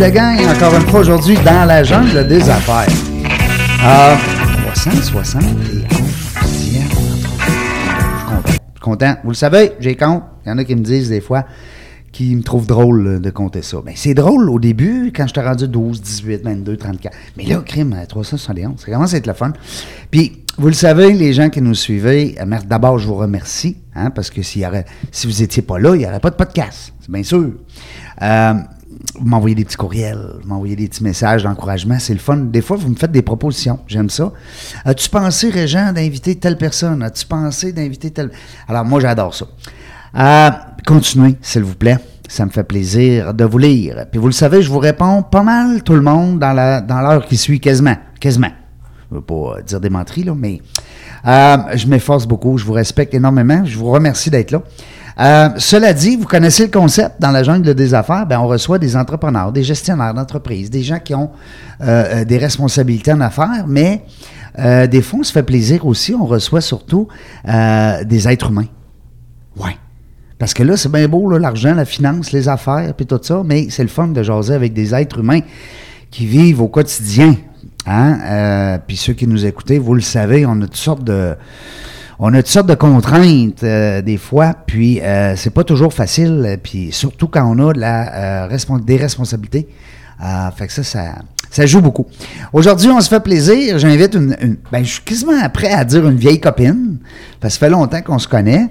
La gang, encore une fois aujourd'hui dans la jungle des affaires. Euh, 371 Je suis content. Je suis content. Vous le savez, j'ai compte. Il y en a qui me disent des fois qui me trouvent drôle euh, de compter ça. Mais c'est drôle au début, quand je t'ai rendu 12, 18, 22, 34. Mais là, crime, à 371, ça commence à être le fun. Puis, vous le savez, les gens qui nous suivez, euh, d'abord, je vous remercie, hein, parce que y aurait, si vous n'étiez pas là, il n'y aurait pas de podcast, c'est bien sûr. Euh, vous m'envoyez des petits courriels, vous m'envoyez des petits messages d'encouragement, c'est le fun. Des fois, vous me faites des propositions, j'aime ça. As-tu pensé, Régent, d'inviter telle personne? As-tu pensé d'inviter telle... Alors, moi, j'adore ça. Euh, continuez, s'il vous plaît. Ça me fait plaisir de vous lire. Puis vous le savez, je vous réponds pas mal tout le monde dans l'heure qui suit, quasiment. Quasiment. Je veux pas euh, dire des là, mais euh, je m'efforce beaucoup. Je vous respecte énormément. Je vous remercie d'être là. Euh, cela dit, vous connaissez le concept dans la jungle des affaires, ben on reçoit des entrepreneurs, des gestionnaires d'entreprise, des gens qui ont euh, euh, des responsabilités en affaires, mais des fois, on se fait plaisir aussi, on reçoit surtout des êtres humains. Ouais. Parce que là, c'est bien beau, l'argent, la finance, les affaires, puis tout ça, mais c'est le fun de jaser avec des êtres humains qui vivent au quotidien. Hein? Puis ceux qui nous écoutez, vous le savez, on a toutes sortes de. On a toutes sortes de contraintes euh, des fois, puis euh, c'est pas toujours facile, euh, puis surtout quand on a de la, euh, des responsabilités. Euh, fait que ça, ça, ça joue beaucoup. Aujourd'hui, on se fait plaisir. J'invite une, une- Ben, je suis quasiment prêt à dire une vieille copine, parce que ça fait longtemps qu'on se connaît.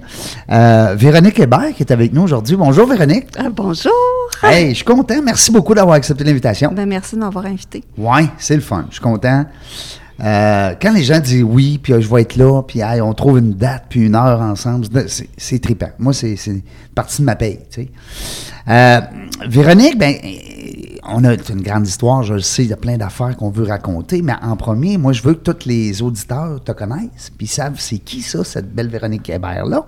Euh, Véronique Hébert qui est avec nous aujourd'hui. Bonjour, Véronique. Ah, bonjour. Hey, je suis content. Merci beaucoup d'avoir accepté l'invitation. Ben, merci de m'avoir invité. Ouais, c'est le fun. Je suis content. Euh, quand les gens disent oui, puis euh, je vais être là, puis hey, on trouve une date, puis une heure ensemble, c'est- trippant. Moi, c'est une partie de ma paye. Tu sais. Euh, Véronique, ben, on a une grande histoire, je le sais, il y a plein d'affaires qu'on veut raconter, mais en premier, moi, je veux que tous les auditeurs te connaissent, puis savent c'est qui ça, cette belle Véronique Hébert-là.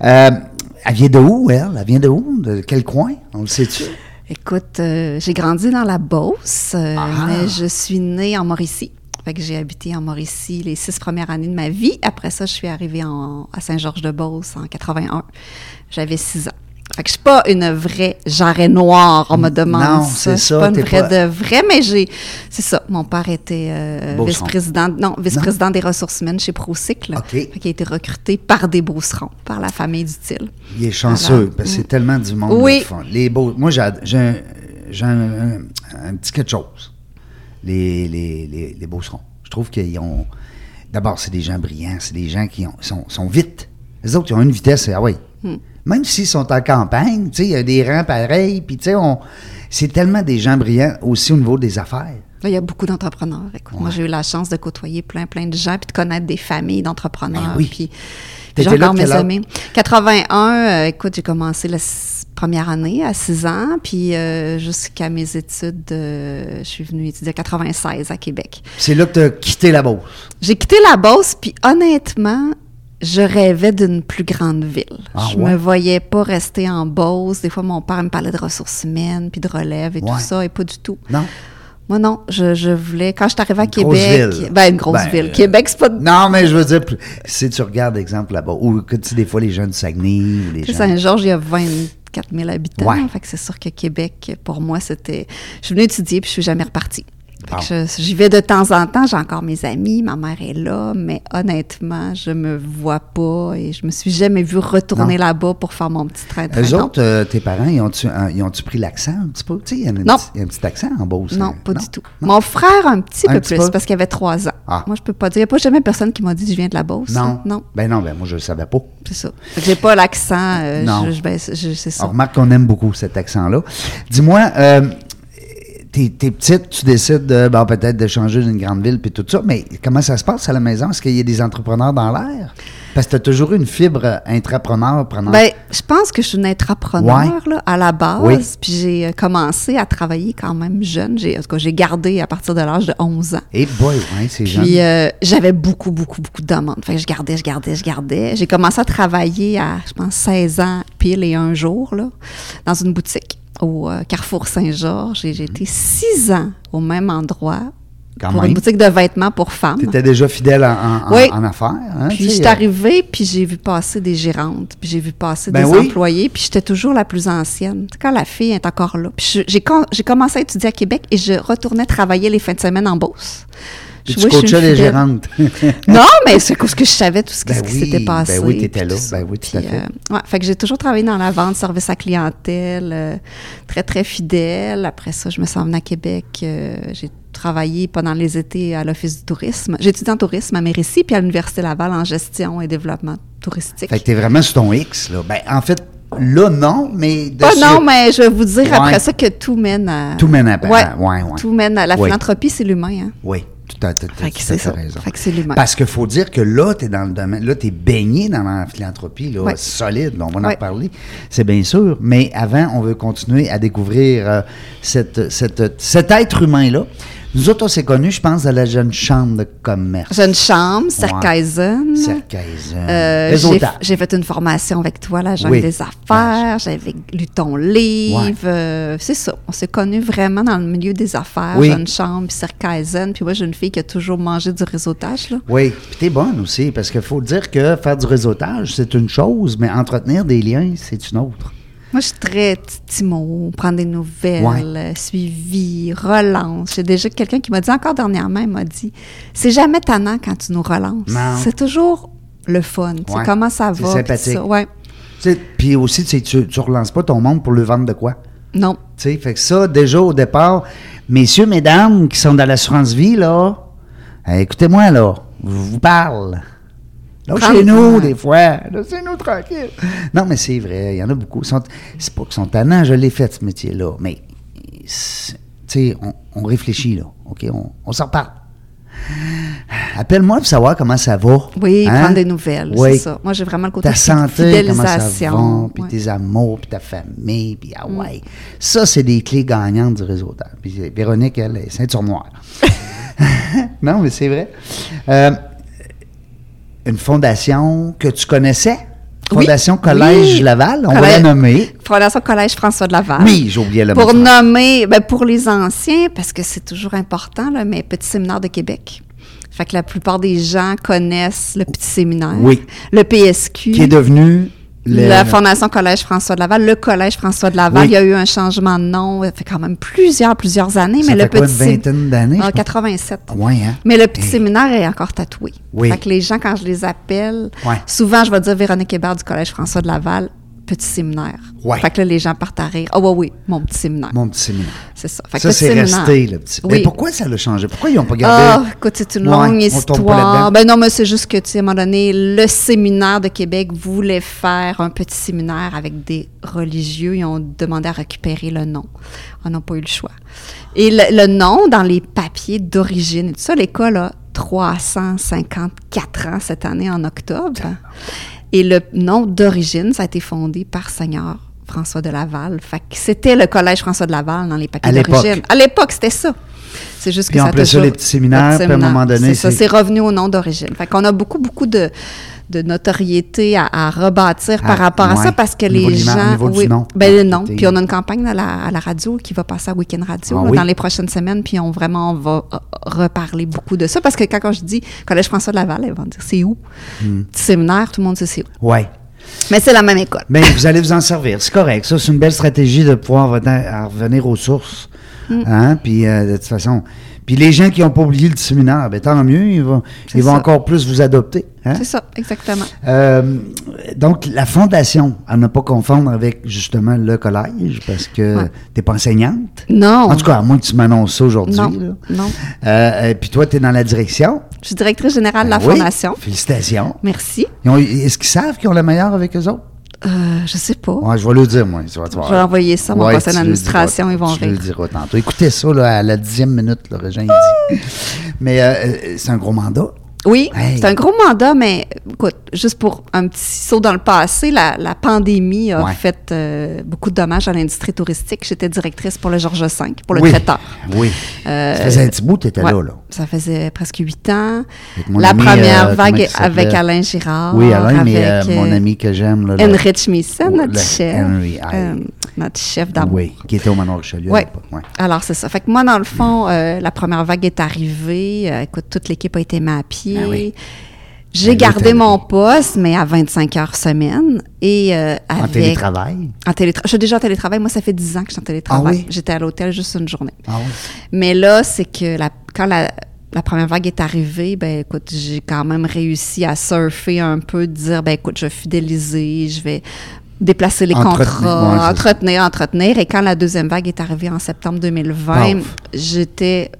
Elle vient de où, elle? Elle vient de où? De quel coin? On le sait-tu? Écoute, j'ai grandi dans la Beauce, Ah! mais je suis née en Mauricie. Fait que j'ai habité en Mauricie les six premières années de ma vie. Après ça, je suis arrivée en- à Saint-Georges-de-Beauce en 81. J'avais six ans. Fait que je suis pas une vraie jarret noire, on me demande Non, ça. c'est Je suis ça, pas une vraie pas- de vrai, mais j'ai... C'est ça, mon père était euh, vice-président... Non, vice-président des ressources humaines chez Procycle. OK. Fait qu'il a été recruté par des Beaucerons, par la famille d'Utile. Il est chanceux, Alors, parce que c'est mm. tellement du monde. Oui. le fun. Les beaux, moi, j'ai j'ai un, j'ai un- un- un petit quelque chose. Les, les, les, les Beaucerons. Je trouve qu'ils ont. D'abord, c'est des gens brillants, c'est des gens qui ont- sont, sont vite. Les autres, ils ont une vitesse, ah oui. Hmm. Même s'ils sont en campagne, tu sais, il y a des rangs pareils, puis tu sais, on- c'est tellement des gens brillants aussi au niveau des affaires. Là, il y a beaucoup d'entrepreneurs. Écoute, Moi, j'ai eu la chance de côtoyer plein, plein de gens, puis de connaître des familles d'entrepreneurs. Ben oui. Puis, j'ai encore mes amis. 81, euh, écoute, j'ai commencé la s- première année à 6 ans, puis euh, jusqu'à mes études, euh, je suis venue étudier à 96 à Québec. C'est là que tu as quitté la Beauce. J'ai quitté la Beauce, puis honnêtement, je rêvais d'une plus grande ville. Ah je ouais? me voyais pas rester en Beauce. Des fois, mon père me parlait de ressources humaines, puis de relève et Ouais. tout ça, et pas du tout. Non? Moi, non, je, je voulais. Quand je suis arrivée à Une grosse Québec. ville. Ben, une grosse Ben, ville. euh, Québec, c'est pas. Non, mais je veux dire, si tu regardes, exemple, là-bas, ou que tu sais, des fois, les gens du Saguenay, ou les gens... Saint-Georges, il y a 24 000 habitants. Ouais. Fait que c'est sûr que Québec, pour moi, c'était. Je suis venue étudier, puis je suis jamais repartie. Fait Bon. que je- J'y vais de temps en temps, j'ai encore mes amis, ma mère est là, mais honnêtement, je me vois pas et je me suis jamais vue retourner là-bas pour faire mon petit train de Eux autres, euh, tes parents, ils ont-tu, ils ont-tu pris l'accent un petit peu? Il y, a un Non. petit- il y a un petit accent en Beauce. Non, hein? pas du tout. Mon frère, un petit Un peu petit plus, peu? parce qu'il avait trois ans. Ah. Moi, je peux pas dire. Il n'y a pas jamais personne qui m'a dit que je viens de la Beauce. Non. Non, Ben non, ben moi, je le savais pas. c'est ça. J'ai pas l'accent. euh, Non. je- je- ben, c'est je- c'est ça. On remarque qu'on aime beaucoup cet accent-là. Dis-moi, euh, t'es, t'es petite, tu décides de, bon, peut-être de changer d'une grande ville puis tout ça, mais comment ça se passe à la maison? Est-ce qu'il y a des entrepreneurs dans l'air? Parce que tu as toujours eu une fibre intrapreneur, preneur. Ben, je pense que je suis une entrepreneur là, à la base. Oui. Puis j'ai euh, commencé à travailler quand même jeune. J'ai, en tout cas, j'ai gardé à partir de l'âge de 11 ans. Et boy, ouais, c'est jeune. Puis euh, j'avais beaucoup, beaucoup, beaucoup de demandes. Fait que je gardais, je gardais, je gardais. J'ai commencé à travailler à, je pense, 16 ans pile et un jour, là, dans une boutique au euh, Carrefour Saint-Georges. Et j'ai été six ans au même endroit Quand pour même. une boutique de vêtements pour femmes. Tu étais déjà fidèle en, en- en- Oui. en affaires. Hein, Puis j'étais euh, arrivée, puis j'ai vu passer des gérantes, puis j'ai vu passer Ben des oui. employés, puis j'étais toujours la plus ancienne. Quand la fille est encore là. Puis je- j'ai commencé à étudier à Québec et je retournais travailler les fins de semaine en Beauce. Puis tu coachais les gérantes. Non, mais c'est parce que je savais tout ce qui, Ben ce qui oui, s'était ben passé. oui, t'étais puis là. Ben oui, tout à fait. euh, ouais, fait que j'ai toujours travaillé dans la vente, service à clientèle, euh, très, très fidèle. Après ça, je me suis emmenée à Québec. euh, j'ai travaillé pendant les étés à l'Office du tourisme. J'ai étudié en tourisme à Mérisy, puis à l'Université Laval en gestion et développement touristique. Fait que t'es vraiment sur ton X, là. Ben, en fait, là, non, mais... Pas non, mais je vais vous dire Ouais. après ça que tout mène à... Tout mène à- Ouais, ouais, ouais. Tout mène à... La Oui. philanthropie, c'est l'humain, hein. Oui, tout à- Fait que c'est ça. raison. Fait que c'est l'humain. Parce qu'il faut dire que là, tu es dans le domaine, là, tu es baigné dans la philanthropie, là, Ouais. solide, là, on va en reparler, c'est bien sûr. Mais avant, on veut continuer à découvrir euh, cette, cette- cet être humain-là. Nous autres, on s'est connus, je pense, à la jeune chambre de commerce. Jeune chambre, Cercaisen. Cercaisen. Euh, j'ai, fait une formation avec toi, la Oui. des affaires. J'avais lu ton livre. Ouais. euh, c'est ça. On s'est connus vraiment dans le milieu des affaires. Oui. Jeune chambre, puis. Puis moi, j'ai une fille qui a toujours mangé du réseautage. Là. Oui, puis t'es bonne aussi, parce qu'il faut dire que faire du réseautage, c'est une chose, mais entretenir des liens, c'est une autre. Moi, je suis très petit mot, prendre des nouvelles, Ouais. euh, suivi, relance. J'ai déjà quelqu'un qui m'a dit encore dernièrement, il m'a dit C'est jamais tannant quand tu nous relances. C'est toujours le fun. Tu sais, Ouais. comment ça C'est va. puis sympathique. Ouais. Puis aussi, tu, tu relances pas ton monde pour le vendre de quoi. Non. Tu sais, fait que ça, déjà au départ, messieurs, mesdames qui sont dans l'assurance vie, là, euh, écoutez-moi, là, je vous parle. Là, chez nous, des fois, laissez-nous tranquille. Non, mais c'est vrai, il y en a beaucoup. C'est pas qu'ils sont tannants, je l'ai fait, ce métier-là, mais, c'est- tu sais, on, on réfléchit, là, OK? On, on s'en reparle. Appelle-moi pour savoir comment ça va. Oui, Hein? prendre des nouvelles, Oui. c'est ça. Moi, j'ai vraiment le côté ta santé, comment ça va, puis ouais. tes amours, puis ta famille, puis ah ouais. Ça, c'est des clés gagnantes du réseautage. Puis euh, Véronique, elle, est ceinture noire. non, mais c'est vrai. Euh, une fondation que tu connaissais? Oui. Fondation Collège Oui. Laval, on va la nommer. Fondation Collège François de Laval. Oui, j'ai oublié le Pour nom. nommer, ben, pour les anciens, parce que c'est toujours important, là, mais Petit Séminaire de Québec. Fait que la plupart des gens connaissent le Petit Séminaire. Oui. Le PSQ. Qui est devenu La Fondation Collège François de Laval, le Collège François de Laval, Oui. il y a eu un changement de nom, ça fait quand même plusieurs, plusieurs années, Ça mais fait le quoi, petit une vingtaine d'années, Ah, je pense? 87. Ouais, hein? Mais le petit séminaire est encore tatoué. Oui. Fait que les gens, quand je les appelle, Ouais. souvent, je vais dire Véronique Hébert du Collège François de Laval, petit séminaire. Ouais. Fait que là, les gens partent à rire. Ah, ouais, oui, mon petit séminaire. Mon petit séminaire. C'est ça. Fait que Ça, c'est resté, le petit. Oui. Mais pourquoi ça l'a changé? Pourquoi ils n'ont pas Ah, gardé? écoute, c'est une Ouais, longue histoire. Ben non, mais c'est juste que, tu sais, à un moment donné, le séminaire de Québec voulait faire un petit séminaire avec des religieux. Ils ont demandé à récupérer le nom. On n'a pas eu le choix. Et le, le nom, dans les papiers d'origine et tout ça, l'école a 354 ans cette année en octobre. Et le nom d'origine, ça a été fondé par Seigneur François de Laval. Fait que c'était le collège François de Laval dans les l'époque. d'origine. À l'époque, c'était ça. C'est juste Puis que on ça a appelait ça toujours- les petits séminaires, puis à un moment donné, C'est ça, c'est- c'est revenu au nom d'origine. Fait qu'on a beaucoup, beaucoup de, de notoriété à, à rebâtir par rapport à ça parce que les gens. au niveau du oui, nom. Ben, le nom. Puis on a une campagne à la, à la radio qui va passer à Weekend Radio Ah là, oui. dans les prochaines semaines. Puis on vraiment on va euh, reparler beaucoup de ça parce que quand, quand je dis Collège François de Laval, ils vont dire c'est où? Hmm. Petit séminaire, tout le monde sait c'est où. Ouais. Mais c'est la même école. Mais vous allez vous en servir. C'est correct. Ça, c'est une belle stratégie de pouvoir revenir aux sources. Mm. Hein? Puis, euh, de toute façon. Puis les gens qui n'ont pas oublié le séminaire, ben tant mieux, ils vont, ils vont encore plus vous adopter. hein? C'est ça, exactement. Euh, donc, la fondation, à ne pas confondre avec justement le collège, parce que Ouais. tu n'es pas enseignante? Non. En tout cas, à moins que tu m'annonces ça aujourd'hui. non. là. Non. Euh, puis toi, tu es dans la direction? Je suis directrice générale de la Ben oui, Fondation. Félicitations. Merci. Est-ce qu'ils savent qu'ils ont le meilleur avec eux autres? Euh, je sais pas. Ouais, je vais le dire, moi. Tu vas, tu vas Je vais envoyer ça à mon Ouais, conseil le d'administration, ils vont tu le rire. diras tantôt. Écoutez ça là, à la dixième minute, là, Régin il dit. Mais euh, euh, c'est un gros mandat. Oui, Hey. c'est un gros mandat, mais écoute, juste pour un petit saut dans le passé, la, la pandémie a Ouais. fait euh, beaucoup de dommages à l'industrie touristique. J'étais directrice pour le Georges V, pour le oui. traiteur. Oui. Euh, ça faisait un petit bout, tu étais Ouais, là, là. Ça faisait presque huit ans. La ami, première euh, vague avec Alain Girard. Oui, Alain, mais avec, mon ami que j'aime. Henry Schmissen, Ouais, notre le chef. Henry, notre chef d'amour. Oui, qui était au Manoir Richelieu Ouais. Ouais. Alors, c'est ça. Fait que moi, dans le fond, la première vague est arrivée. Écoute, toute l'équipe a été pied. Ben oui. J'ai gardé mon poste, mais à 25 heures semaine. Et euh, En télétravail? En télétra- Je suis déjà en télétravail. Moi, ça fait 10 ans que je suis en télétravail. Ah oui? J'étais à l'hôtel juste une journée. Ah oui. Mais là, c'est que la- quand la, la première vague est arrivée, ben écoute, j'ai quand même réussi à surfer un peu, de dire, ben écoute, je vais fidéliser, je vais déplacer les Entretenir, contrats, ouais, entretenir, entretenir. Et quand la deuxième vague est arrivée en septembre 2020, Paf. j'étais,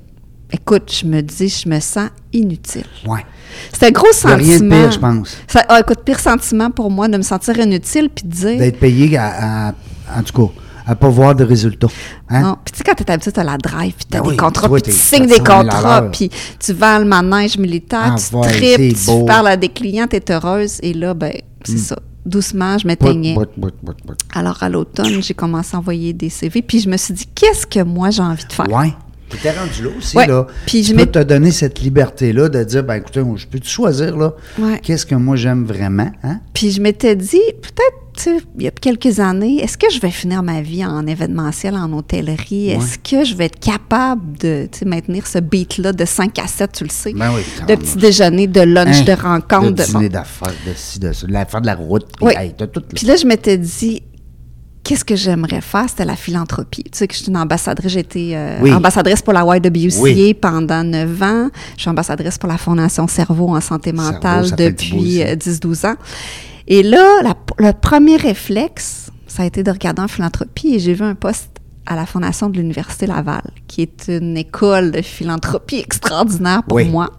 écoute, je me dis, je me sens inutile. Ouais. C'était un gros Il y a sentiment. rien de pire, je pense. Ça, ah, écoute, pire sentiment pour moi de me sentir inutile puis de dire. D'être payé à, à- en tout cas, à pas voir de résultats. Hein? Non. Puis tu sais, quand t'es habitué, t'as la drive, puis t'as Ben des oui, contrats, puis tu signes des 400 000 à contrats, puis tu vends le manège militaire, Ah, tu ouais, tripes, c'est tu beau. parles à des clients, t'es heureuse. Et là, ben, c'est ça. Doucement, je m'éteignais. Alors, à l'automne, j'ai commencé à envoyer des CV, puis je me suis dit, qu'est-ce que moi j'ai envie de faire? Ouais. Tu étais rendu là aussi, Ouais. là. Puis je tu peux m'étais- te donner cette liberté-là de dire, ben écoutez, moi, je peux te choisir, là, Ouais. qu'est-ce que moi j'aime vraiment, hein? Puis je m'étais dit, peut-être, il y a quelques années, est-ce que je vais finir ma vie en événementiel, en hôtellerie? Est-ce que je vais être capable de maintenir ce beat-là de 5 à 7, tu le sais? Ben oui. de petit déjeuner, de lunch, Hein? de rencontre. De de- dîner bon. d'affaires, de ci, de ça, de faire de la route, puis Oui. hey, t'as tout, là, je m'étais dit, qu'est-ce que j'aimerais faire? C'était la philanthropie. Tu sais que je suis une ambassadrice, j'ai été euh, Oui. ambassadrice pour la YWCA Oui. pendant 9 ans. Je suis ambassadrice pour la Fondation Cerveau en santé mentale depuis aussi. euh, 10-12 ans. Et là, la- le premier réflexe, ça a été de regarder en philanthropie et j'ai vu un poste à la Fondation de l'Université Laval, qui est une école de philanthropie extraordinaire pour Oui. moi.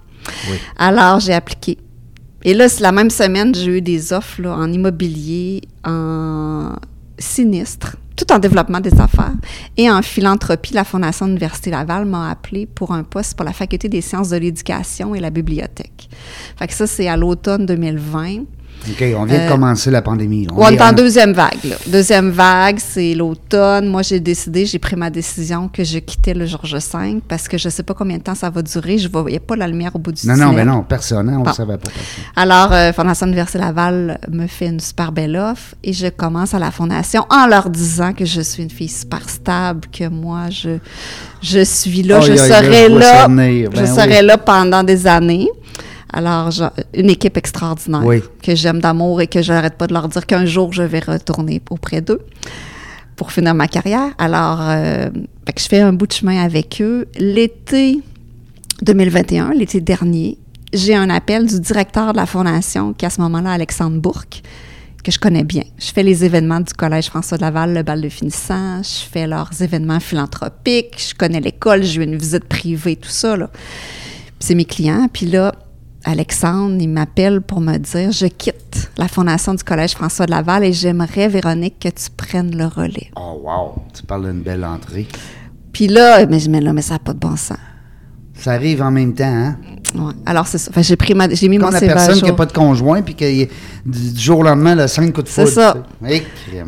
Alors, j'ai appliqué. Et là, c'est la même semaine, j'ai eu des offres là, en immobilier, en sinistre, tout en développement des affaires. Et en philanthropie, la Fondation de l'Université Laval m'a appelé pour un poste pour la Faculté des sciences de l'éducation et la bibliothèque. Fait que ça, c'est à l'automne 2020. OK, on vient de Euh, commencer la pandémie. On est en deuxième vague. Là. Deuxième vague, c'est l'automne. Moi, j'ai décidé, j'ai pris ma décision que je quittais le Georges V parce que je ne sais pas combien de temps ça va durer. Je ne voyais pas la lumière au bout du Non, tunnel. non, ben non, personne, hein, on Bon. ne savait pas. personne. Alors, euh, Fondation Université Laval me fait une super belle offre et je commence à la Fondation en leur disant que je suis une fille super stable, que moi, je, je suis là, je serai là, je ben serai oui. là pendant des années. Alors, une équipe extraordinaire Oui. que j'aime d'amour et que je n'arrête pas de leur dire qu'un jour, je vais retourner auprès d'eux pour finir ma carrière. Alors, euh, fait que je fais un bout de chemin avec eux. L'été 2021, l'été dernier, j'ai un appel du directeur de la fondation, qui est à ce moment-là Alexandre Bourque, que je connais bien. Je fais les événements du Collège François de Laval, le bal de finissant, je fais leurs événements philanthropiques, je connais l'école, j'ai eu une visite privée, tout ça. Là. C'est mes clients. Puis là, Alexandre, il m'appelle pour me dire je quitte la fondation du Collège François de Laval et j'aimerais, Véronique, que tu prennes le relais. Oh, wow! Tu parles d'une belle entrée. Puis là, mais dis, là, mais ça n'a pas de bon sens. Ça arrive en même temps, hein? Ouais. Alors, c'est ça. Que j'ai pris ma, j'ai mis mon la CV à personne qui n'a pas de conjoint, puis qui, du jour au lendemain, a cinq coups de C'est ça.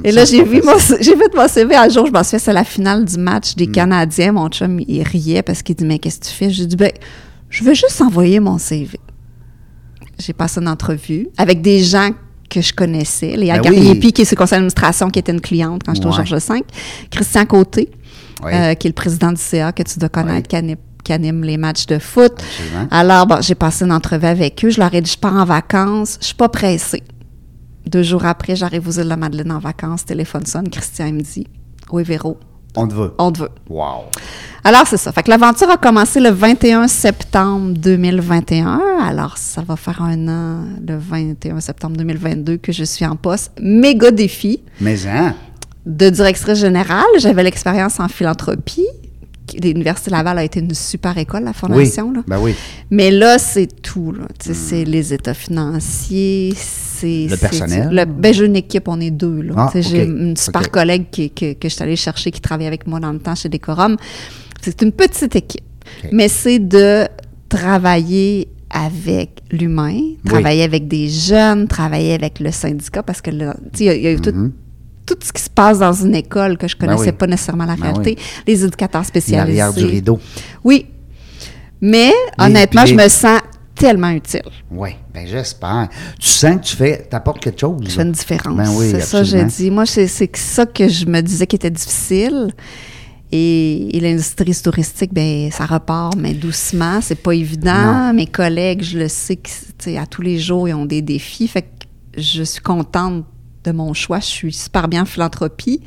Et là, j'ai vu mon, j'ai fait mon CV à jour. Je m'en suis fait, c'est la finale du match Mm. des Canadiens. Mon chum, il riait parce qu'il dit, mais qu'est-ce que tu fais? J'ai dit, ben, je veux juste envoyer mon CV. J'ai passé une entrevue avec des gens que je connaissais. Léa Ben oui. Gariepi, qui est sur le conseil d'administration, qui était une cliente quand j'étais au Ouais. Georges V. Christian Côté, Oui. euh, qui est le président du CA, que tu dois connaître, qui, anime, qui anime les matchs de foot. Absolument. Alors, bon, j'ai passé une entrevue avec eux. Je leur ai dit, je pars en vacances. Je suis pas pressée. Deux jours après, j'arrive aux îles de la Madeleine en vacances. Téléphone sonne. Christian il me dit, oui, Véro, On te veut. On te veut. Wow. Alors, c'est ça. Fait que l'aventure a commencé le 21 septembre 2021. Alors, ça va faire un an, le 21 septembre 2022, que je suis en poste. Méga défi Mais hein? de directrice générale. J'avais l'expérience en philanthropie. L'Université Laval a été une super école, la fondation. oui. là. Ben oui. Mais là, c'est tout. là. Sais, C'est les états financiers, c'est... Le personnel? le- ben, j'ai une équipe, on est deux. Là. Ah, J'ai une super collègue qui, que, que je suis allée chercher, qui travaille avec moi dans le temps chez Decorum. C'est une petite équipe. Mais c'est de travailler avec l'humain, travailler avec des jeunes, travailler avec le syndicat, parce que là, tu sais, il y a, il y a eu tout, tout ce qui se passe dans une école que je connaissais. Ben oui. pas nécessairement la Ben réalité. Les éducateurs spécialisés. L'arrière du rideau. Oui. Mais honnêtement, je me sens tellement utile. Oui, ben j'espère. Tu sens que tu fais, t'apportes quelque chose. Je fais une différence. Ben oui, c'est ça, j'ai absolument. dit. Moi, c'est ça que je me disais qui était difficile. Et, et l'industrie touristique, ben ça repart, mais doucement. C'est pas évident. Non. Mes collègues, je le que sais, à tous les jours, ils ont des défis. Fait que je suis contente de mon choix. Je suis super bien en philanthropie.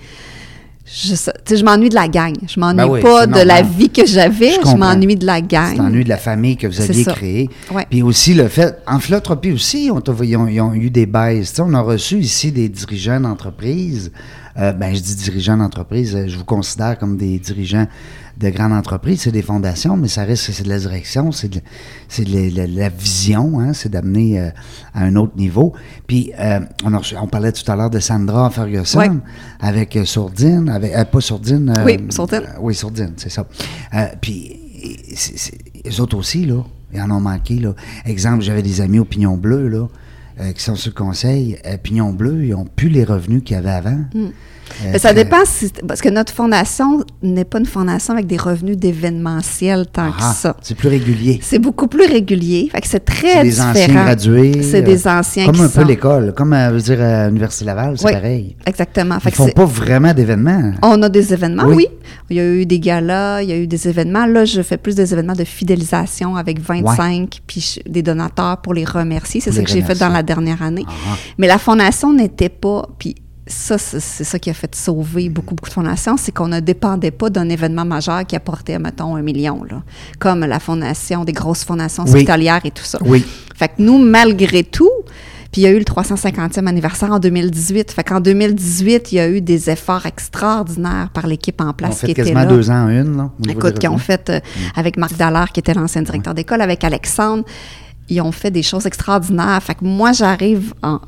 Je, je m'ennuie de la gang. Je m'ennuie Ben oui, pas de la vie que j'avais. Je Je, m'ennuie de la gang. Tu t'ennuies de la famille que vous aviez créée. Ouais. Puis aussi le fait, en philanthropie aussi, on ils, ont, ils ont eu des baisses. On a reçu ici des dirigeants d'entreprise. Euh, ben, je dis dirigeants d'entreprise, euh, je vous considère comme des dirigeants de grandes entreprises. C'est des fondations, mais ça reste, c'est de la direction, c'est de, la, vision, hein, c'est d'amener euh, à un autre niveau. Puis, euh, on, a reçu- on parlait tout à l'heure de Sandra Ferguson avec euh, Sourdine, avec, euh, pas Sourdine. Oui, Sourdine. oui, Sourdine, c'est ça. Puis, les autres aussi, là, ils en ont manqué, là. Exemple, j'avais des amis au Pignon Bleu, là, qui sont sur le conseil. Pignon Bleu, ils n'ont plus les revenus qu'il y avait avant. Euh, ça dépend si, parce que notre fondation n'est pas une fondation avec des revenus d'événementiel tant Ah, que ça. C'est plus régulier. C'est beaucoup plus régulier. Fait que c'est très C'est des anciens gradués. C'est euh, des anciens Comme qui un peu l'école. Comme, euh, je veux dire, à l'Université Laval, c'est Oui, pareil. Exactement. Ils que font pas vraiment d'événements. On a des événements, Oui. oui. Il y a eu des galas, il y a eu des événements. Là, je fais plus des événements de fidélisation avec 25 puis je- des donateurs pour les remercier. C'est les que j'ai fait dans la dernière année. Ah. Mais la fondation n'était pas. Puis ça, c'est ça qui a fait sauver beaucoup, beaucoup de fondations, c'est qu'on ne dépendait pas d'un événement majeur qui apportait, mettons, un million, là, comme la fondation, des grosses fondations Oui. hospitalières et tout ça. Oui. Fait que nous, malgré tout, puis il y a eu le 350e anniversaire en 2018. Fait qu'en 2018, il y a eu des efforts extraordinaires par l'équipe en On place fait qui était quasiment là. deux ans en une. Là, Écoute, qui ont fait euh, avec Marc Dallaire, qui était l'ancien directeur d'école, avec Alexandre, ils ont fait des choses extraordinaires. Fait que moi, j'arrive en.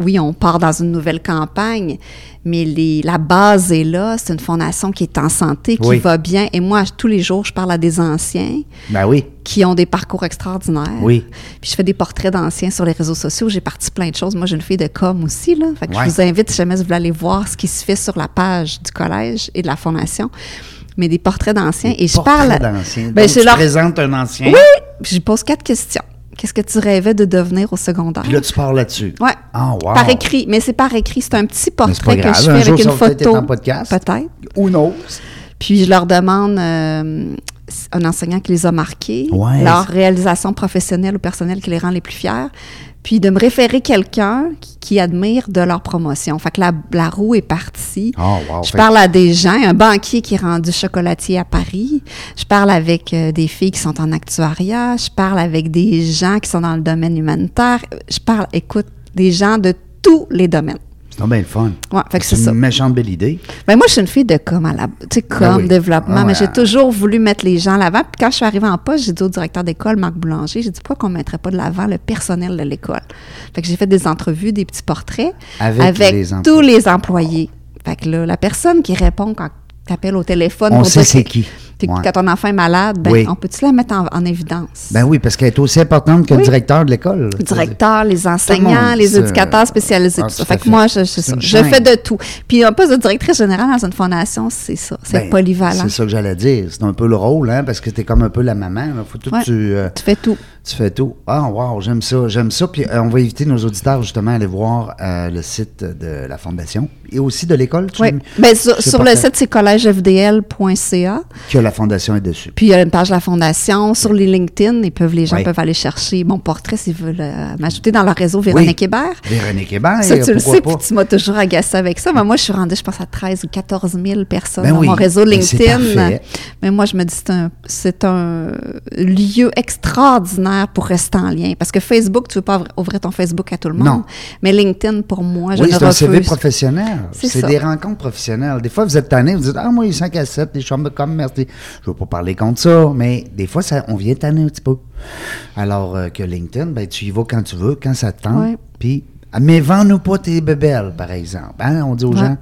Oui, on part dans une nouvelle campagne, mais les, la base est là. C'est une fondation qui est en santé, qui Oui. va bien. Et moi, tous les jours, je parle à des anciens Ben oui. qui ont des parcours extraordinaires. Oui. Puis je fais des portraits d'anciens sur les réseaux sociaux. J'ai parti plein de choses. Moi, j'ai une fille de com aussi, là. Fait que Ouais. je vous invite, si jamais vous voulez aller voir ce qui se fait sur la page du collège et de la fondation. Mais des portraits d'anciens. Et je parle. Ben, je tu leur- présentes un ancien. Oui! Puis je pose quatre questions. Qu'est-ce que tu rêvais de devenir au secondaire? Puis là, tu pars là-dessus. Ouais. Ah, wow. Par écrit. Mais c'est par écrit. C'est un petit portrait que je fais Un avec jour, une peut-être photo. être en podcast. Peut-être. Who knows? Puis je leur demande euh, un enseignant qui les a marqués, Ouais. leur réalisation professionnelle ou personnelle qui les rend les plus fiers, puis de me référer quelqu'un qui, qui admire de leur promotion. Fait que la, la roue est partie. Oh, wow. Je Fait parle à des gens, un banquier qui est rendu chocolatier à Paris. Je parle avec euh, des filles qui sont en actuariat. Je parle avec des gens qui sont dans le domaine humanitaire. Je parle, écoute, des gens de tous les domaines. C'est bien le fun. Ouais, fait que c'est une méchante belle idée. Ben moi, je suis une fille de com à la, tu sais, com, Ben oui. développement, Ah mais j'ai toujours voulu mettre les gens à l'avant. Puis quand je suis arrivée en poste, j'ai dit au directeur d'école, Marc Boulanger, j'ai dit pourquoi qu'on ne mettrait pas de l'avant le personnel de l'école? Fait que j'ai fait des entrevues, des petits portraits Avec les tous les employés. Fait que là, la personne qui répond quand tu appelles au téléphone, On pour sait c'est qui. Puis que Ouais. quand ton enfant est malade, ben, Oui. on peut-tu la mettre en, en évidence? Ben oui, parce qu'elle est aussi importante que le directeur de l'école. Le directeur, les enseignants, les ça. éducateurs spécialisés, Ah, tout ça. Fait que moi, je, je, fais de tout. Puis un poste de directrice générale dans une fondation, c'est ça. C'est Ben, polyvalent. C'est ça que j'allais dire. C'est un peu le rôle, hein, parce que t'es comme un peu la maman. Faut tout Ouais. tu, euh, Tu fais tout. Tu fais tout. Ah, wow, j'aime ça, j'aime ça. Puis euh, on va inviter nos auditeurs justement à aller voir euh, le site de la Fondation et aussi de l'école. Oui. veux- Ben, sur, le site, c'est collègefdl.ca. Que la Fondation est dessus. Puis il y a une page de la Fondation. Sur les LinkedIn, ils peuvent, les gens Oui. peuvent aller chercher mon portrait s'ils veulent euh, m'ajouter dans leur réseau Véronique Oui. Hébert. Véronique Hébert, Ça, tu le sais, pas? puis tu m'as toujours agacé avec ça. Mais moi, je suis rendue, je pense, à 13 ou 14 000 personnes Ben dans oui, mon réseau mais c'est LinkedIn. Mais moi, je me dis, c'est un, c'est un lieu extraordinaire pour rester en lien. Parce que Facebook, tu ne veux pas ouvrir- ton Facebook à tout le monde. Non. Mais LinkedIn, pour moi, je Oui, ne c'est un CV refuse. professionnel. C'est des rencontres professionnelles. Des fois, vous êtes tanné, vous dites Ah, moi, il 5 à 7, les chambres de com, merci. Je ne veux pas parler contre ça, mais des fois, ça, on vient tanner un petit peu. Alors euh, que LinkedIn, ben, tu y vas quand tu veux, quand ça te tente. Puis, ah, mais vends-nous pas tes bébelles, par exemple. Hein, on dit aux Ouais. gens.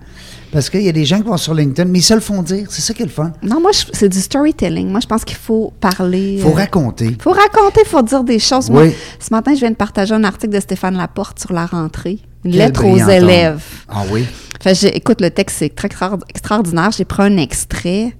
Parce qu'il y a des gens qui vont sur LinkedIn, mais ils se le font dire. C'est ça qui est le fun. Non, moi, je- c'est du storytelling. Moi, je pense qu'il faut parler. Il faut euh, raconter. faut raconter, il faut dire des choses. Oui. Moi, ce matin, je viens de partager un article de Stéphane Laporte sur la rentrée. Une Quel lettre aux élèves. Ah oui. Fait, j'ai- écoute, le texte, c'est très extra- extraordinaire. J'ai pris un extrait.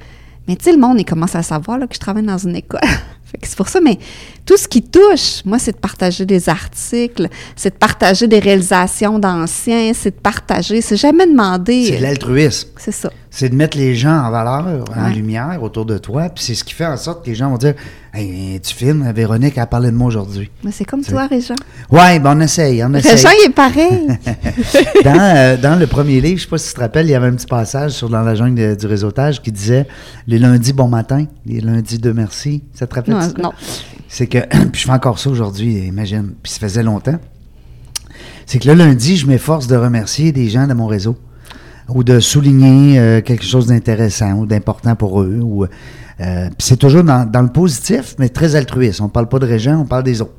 Mais tu sais, le monde, il commence à savoir là, que je travaille dans une école. Fait que c'est pour ça. Mais tout ce qui touche, moi, c'est de partager des articles, c'est de partager des réalisations d'anciens, c'est de partager. C'est jamais demander. C'est l'altruisme. C'est ça. C'est de mettre les gens en valeur, en lumière autour de toi. Puis c'est ce qui fait en sorte que les gens vont dire Hey, tu filmes, Véronique a parlé de moi aujourd'hui. Mais c'est comme toi, Réjean. Ouais, ben on essaye, on essaye. Réjean, il est pareil. dans, euh, dans le premier livre, je sais pas si tu te rappelles, il y avait un petit passage sur Dans la jungle de- du réseautage qui disait Les lundis, bon matin, les lundis de merci. Ça te rappelle non, ça? non. C'est que, puis je fais encore ça aujourd'hui, imagine, puis ça faisait longtemps. C'est que le lundi, je m'efforce de remercier des gens de mon réseau ou de souligner euh, quelque chose d'intéressant ou d'important pour eux. Ou, euh, c'est toujours dans, dans le positif, mais très altruiste. On parle pas de Régent, on parle des autres.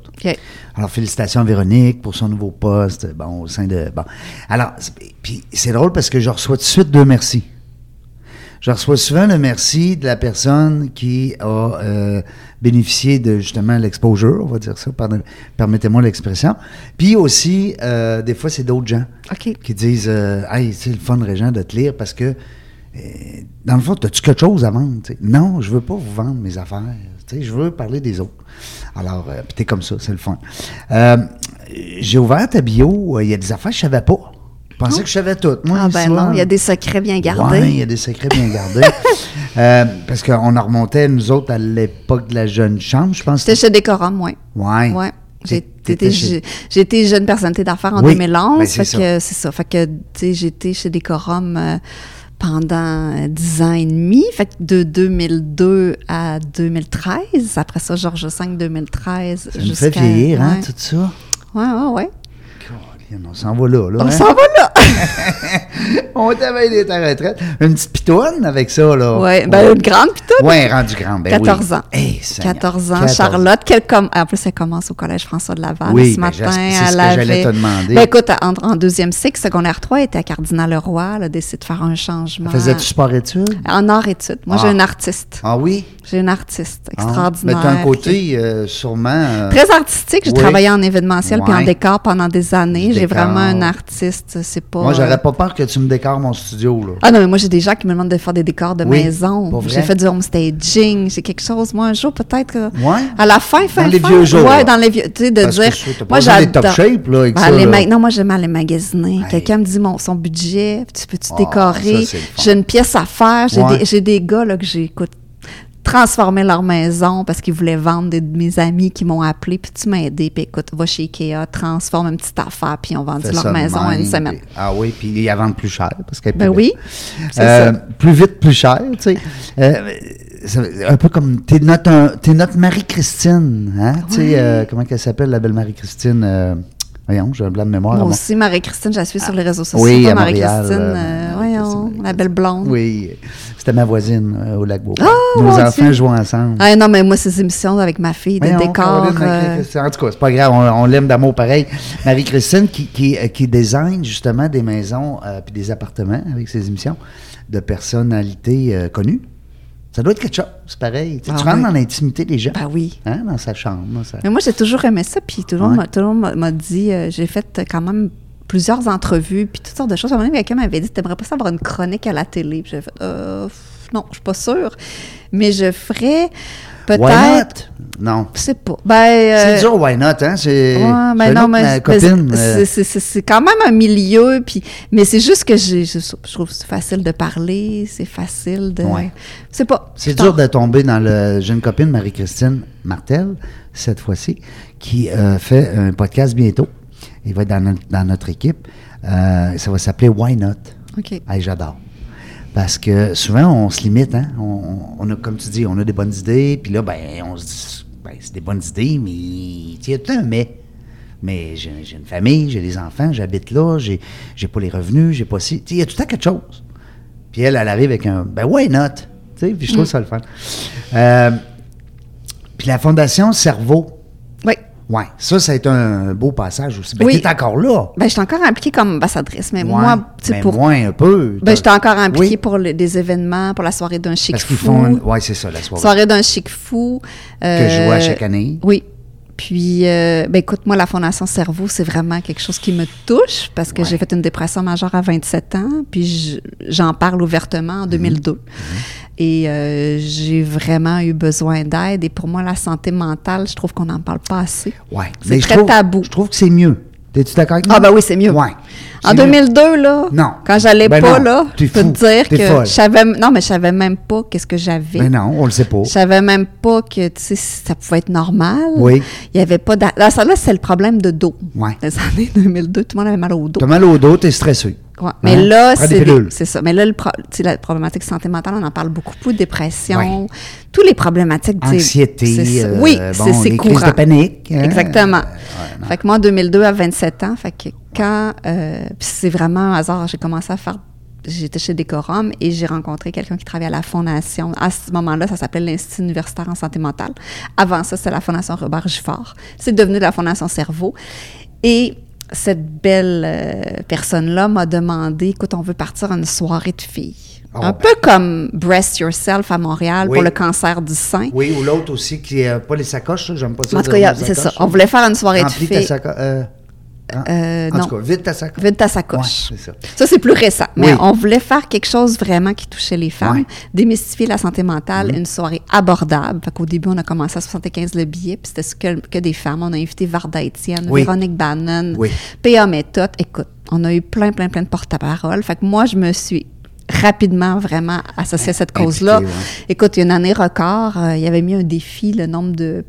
Alors, félicitations à Véronique pour son nouveau poste, bon, au sein de... Bon. Alors, c'est- puis c'est drôle parce que je reçois tout de suite deux merci. Je reçois souvent le merci de la personne qui a euh, bénéficié de justement l'exposure, on va dire ça, permettez-moi l'expression. Puis aussi, euh, des fois, c'est d'autres gens qui disent euh, Hey, c'est le fun, Régent, de te lire parce que, euh, dans le fond, as-tu quelque chose à vendre? Non, je veux pas vous vendre mes affaires. je veux parler des autres. Alors, euh, puis t'es comme ça, c'est le fun. Euh, J'ai ouvert ta bio, il y a des affaires que je savais pas. Je pensais que je savais tout. Moi, Ah ben non, il y a des secrets bien Ouais, il gardés. y a des secrets bien gardés. Euh, parce qu'on en remontait, nous autres, à l'époque de la jeune chambre, je pense. J'étais chez Décorum, oui. Ouais. Ouais. Chez- été jeune personnalité d'affaires en Oui, 2011. ben, c'est fait que c'est ça. Fait que, tu sais, j'étais chez Décorum euh, pendant euh, 10 ans et demi. Fait que de 2002 à 2013. Après ça, Georges V, 2013. Ça nous fait vieillir, hein, tout ça. Ouais, ouais, ouais. On s'en va là, là. On hein? s'en va là. On t'avait à la retraite. Une petite pitoine avec ça, là. ouais, ben une grande pis tout. Ouais, rendu grande, ben 14 oui. ans. Hey, Seigneur. 14 ans, 14. Charlotte. Quelle com- En plus, elle commence au Collège François de Laval Oui, ce ben, matin. c'est ce que j'allais te demander. Ben, écoute, en, en deuxième cycle, secondaire 3, elle était à Cardinal-Leroy. Elle a décidé de faire un changement. Faisais-tu sport-études? En art-études. Moi, Ah. j'ai une artiste. Ah oui? J'ai une artiste Ah. extraordinaire. Mais t'as un côté, euh, sûrement... euh, Très artistique. J'ai Oui. travaillé en événementiel puis en décor pendant des années. Décor. vraiment un artiste. C'est pas. Moi, euh, j'aurais pas peur que tu me décores mon studio, là. Ah non, mais moi, j'ai des gens qui me demandent de faire des décors de Oui, maison. J'ai fait du homestaging. J'ai quelque chose, moi, un jour, peut-être. que- Ouais? À la fin, fin, Dans les fin. vieux jours, Ouais, là. dans les vieux. Tu sais, de Parce que dire. pas moi, top shape, là, avec Ben, ça, les là. ma- Non, moi, j'aime aller magasiner. Hey. Quelqu'un me dit mon, son budget. Tu peux-tu Ah, décorer? J'ai une pièce à faire. J'ai Ouais. des, j'ai des gars, là, que j'ai, écoute, transformé leur maison parce qu'ils voulaient vendre des de mes amis qui m'ont appelé. Puis tu m'as aidé. Puis écoute, va chez Ikea, transforme une petite affaire. Puis ils ont vendu leur maison en une semaine. puis- Ah oui, puis ils la vendent plus cher, parce qu'elle Ben oui. Euh, ça. plus vite, plus cher, tu sais. Euh, un peu comme, t'es notre, un- notre Marie-Christine, hein? Tu sais, euh, comment qu'elle s'appelle, la belle Marie-Christine? voyons, j'ai un blanc de mémoire. Moi aussi, Marie-Christine, je la suis sur les réseaux sociaux. oui, Marie-Christine, euh, voyons, la belle blonde. Oui, c'était ma voisine euh, au lac Beauport. Ah, Nos enfants Dieu. jouent ensemble. Ah non, mais moi, ces émissions avec ma fille de Voyons, décor. Caroline euh. En tout cas, c'est pas grave, on, on l'aime d'amour pareil. Marie-Christine qui, qui, euh, qui design justement des maisons euh, puis des appartements avec ses émissions de personnalités connues. Ça doit être quelque chose, c'est pareil. Tu, Ah tu rentres oui. dans l'intimité des gens, ben oui. hein, dans sa chambre. Mais moi, j'ai toujours aimé ça. Puis tout le monde Ouais. m'a- tout le monde m'a- m'a dit, euh, j'ai fait quand même plusieurs entrevues, puis toutes sortes de choses. À un moment donné, quelqu'un m'avait dit, t'aimerais pas ça avoir une chronique à la télé? Puis j'ai fait, euh, non, je suis pas sûre. Mais je ferais Peut-être. Why not? Non. Je sais pas. Ben, euh, C'est dur, why not, hein? C'est Ouais, non, mais ma c'est- quand même un milieu, puis mais c'est juste que j'ai, je, je trouve que c'est facile de parler, c'est facile de, Ouais. c'est pas. C'est dur de tomber dans le. J'ai une copine, Marie-Christine Martel, cette fois-ci, qui euh, fait un podcast bientôt. Il va être dans notre, dans notre équipe. Euh, ça va s'appeler Why Not? Ok. Hey, J'adore. Parce que souvent, on se limite, hein? On, a, comme tu dis, on a des bonnes idées, puis là, ben, on se dit, ben, c'est des bonnes idées, mais il y a tout un mais. Mais j'ai j'ai une famille, j'ai des enfants, j'habite là, j'ai j'ai pas les revenus, j'ai pas si. Il y a tout le temps quelque chose. Puis elle, elle arrive avec un ben why not? Tu sais, puis je trouve ça le fun. Euh, puis la Fondation Cerveau, Oui. Ouais, ça, ça a été un beau passage aussi. Ben, Oui. t'es encore là. Ben, j'étais encore impliquée comme ambassadrice, mais Ouais, moi, tu sais, mais pour. moins un peu. Ben, j'étais encore impliquée Oui. pour le- des événements, pour la soirée d'un chic Parce qu'ils fou. font. Ouais, c'est ça, la soirée. Soirée d'un chic fou. que je vois euh, chaque année. Oui. Puis, euh, ben écoute, moi, la Fondation Cerveau, c'est vraiment quelque chose qui me touche parce que Ouais. j'ai fait une dépression majeure à 27 ans, puis je- j'en parle ouvertement en 2002. Et euh, j'ai vraiment eu besoin d'aide. Et pour moi, la santé mentale, je trouve qu'on n'en parle pas assez. Ouais. C'est Mais je très trouve- tabou. Je trouve que c'est mieux. T'es-tu d'accord avec moi? Ah ben oui, c'est mieux. Ouais. En C'est mieux. 2002, là, Non. quand j'allais Ben pas, non, là, je peux fou. te dire que je savais, non, mais je savais même pas qu'est-ce que j'avais. Ben non, on le sait pas. Je savais même pas que tu sais, ça pouvait être normal. Oui. Il y avait pas Là, ça, là, c'est le problème de dos. Ouais. Les années 2002, tout le monde avait mal au dos. T'as mal au dos, t'es stressé. Ouais. Mais Hein? là, c'est ça. Mais là, le pro- la problématique santé mentale, on en parle beaucoup, beaucoup dépression, tous les problématiques. Anxiété. euh, oui, bon, c'est les crises courant. de panique. hein? Exactement. Euh, ouais, fait que moi, en 2002, à 27 ans, fait que quand, euh, c'est vraiment un hasard, j'ai commencé à faire, j'étais chez Décorum et j'ai rencontré quelqu'un qui travaillait à la Fondation. À ce moment-là, ça s'appelait l'Institut universitaire en santé mentale. Avant ça, c'était la Fondation Robert Giffard. C'est devenu la Fondation Cerveau. Et cette belle euh, personne-là m'a demandé, écoute, on veut partir à une soirée de filles. Oh, un ben. peu comme Breast Yourself à Montréal Oui. pour le cancer du sein. Oui, ou l'autre aussi qui n'a pas les sacoches, j'aime pas ça. En tout cas, c'est ça. On voulait faire une soirée de ta filles. sacoche. Euh, hein? Euh, en non. tout cas, vide ta sacoche. Vide ta sacoche. Ouais, c'est ça. Ça, c'est plus récent. Mais Oui. on voulait faire quelque chose vraiment qui touchait les femmes, Ouais. démystifier la santé mentale, Mhm. une soirée abordable. Fait qu'au début, on a commencé à 75 le billet, puis c'était que, que des femmes. On a invité Varda Étienne, Oui. Véronique Bannon, Oui. P.A. Méthode. Écoute, on a eu plein, plein, plein de porte-à-parole. Fait que moi, je me suis rapidement vraiment associée à cette cause-là. ouais. Écoute, il y a une année record, euh, il y avait mis un défi, le nombre de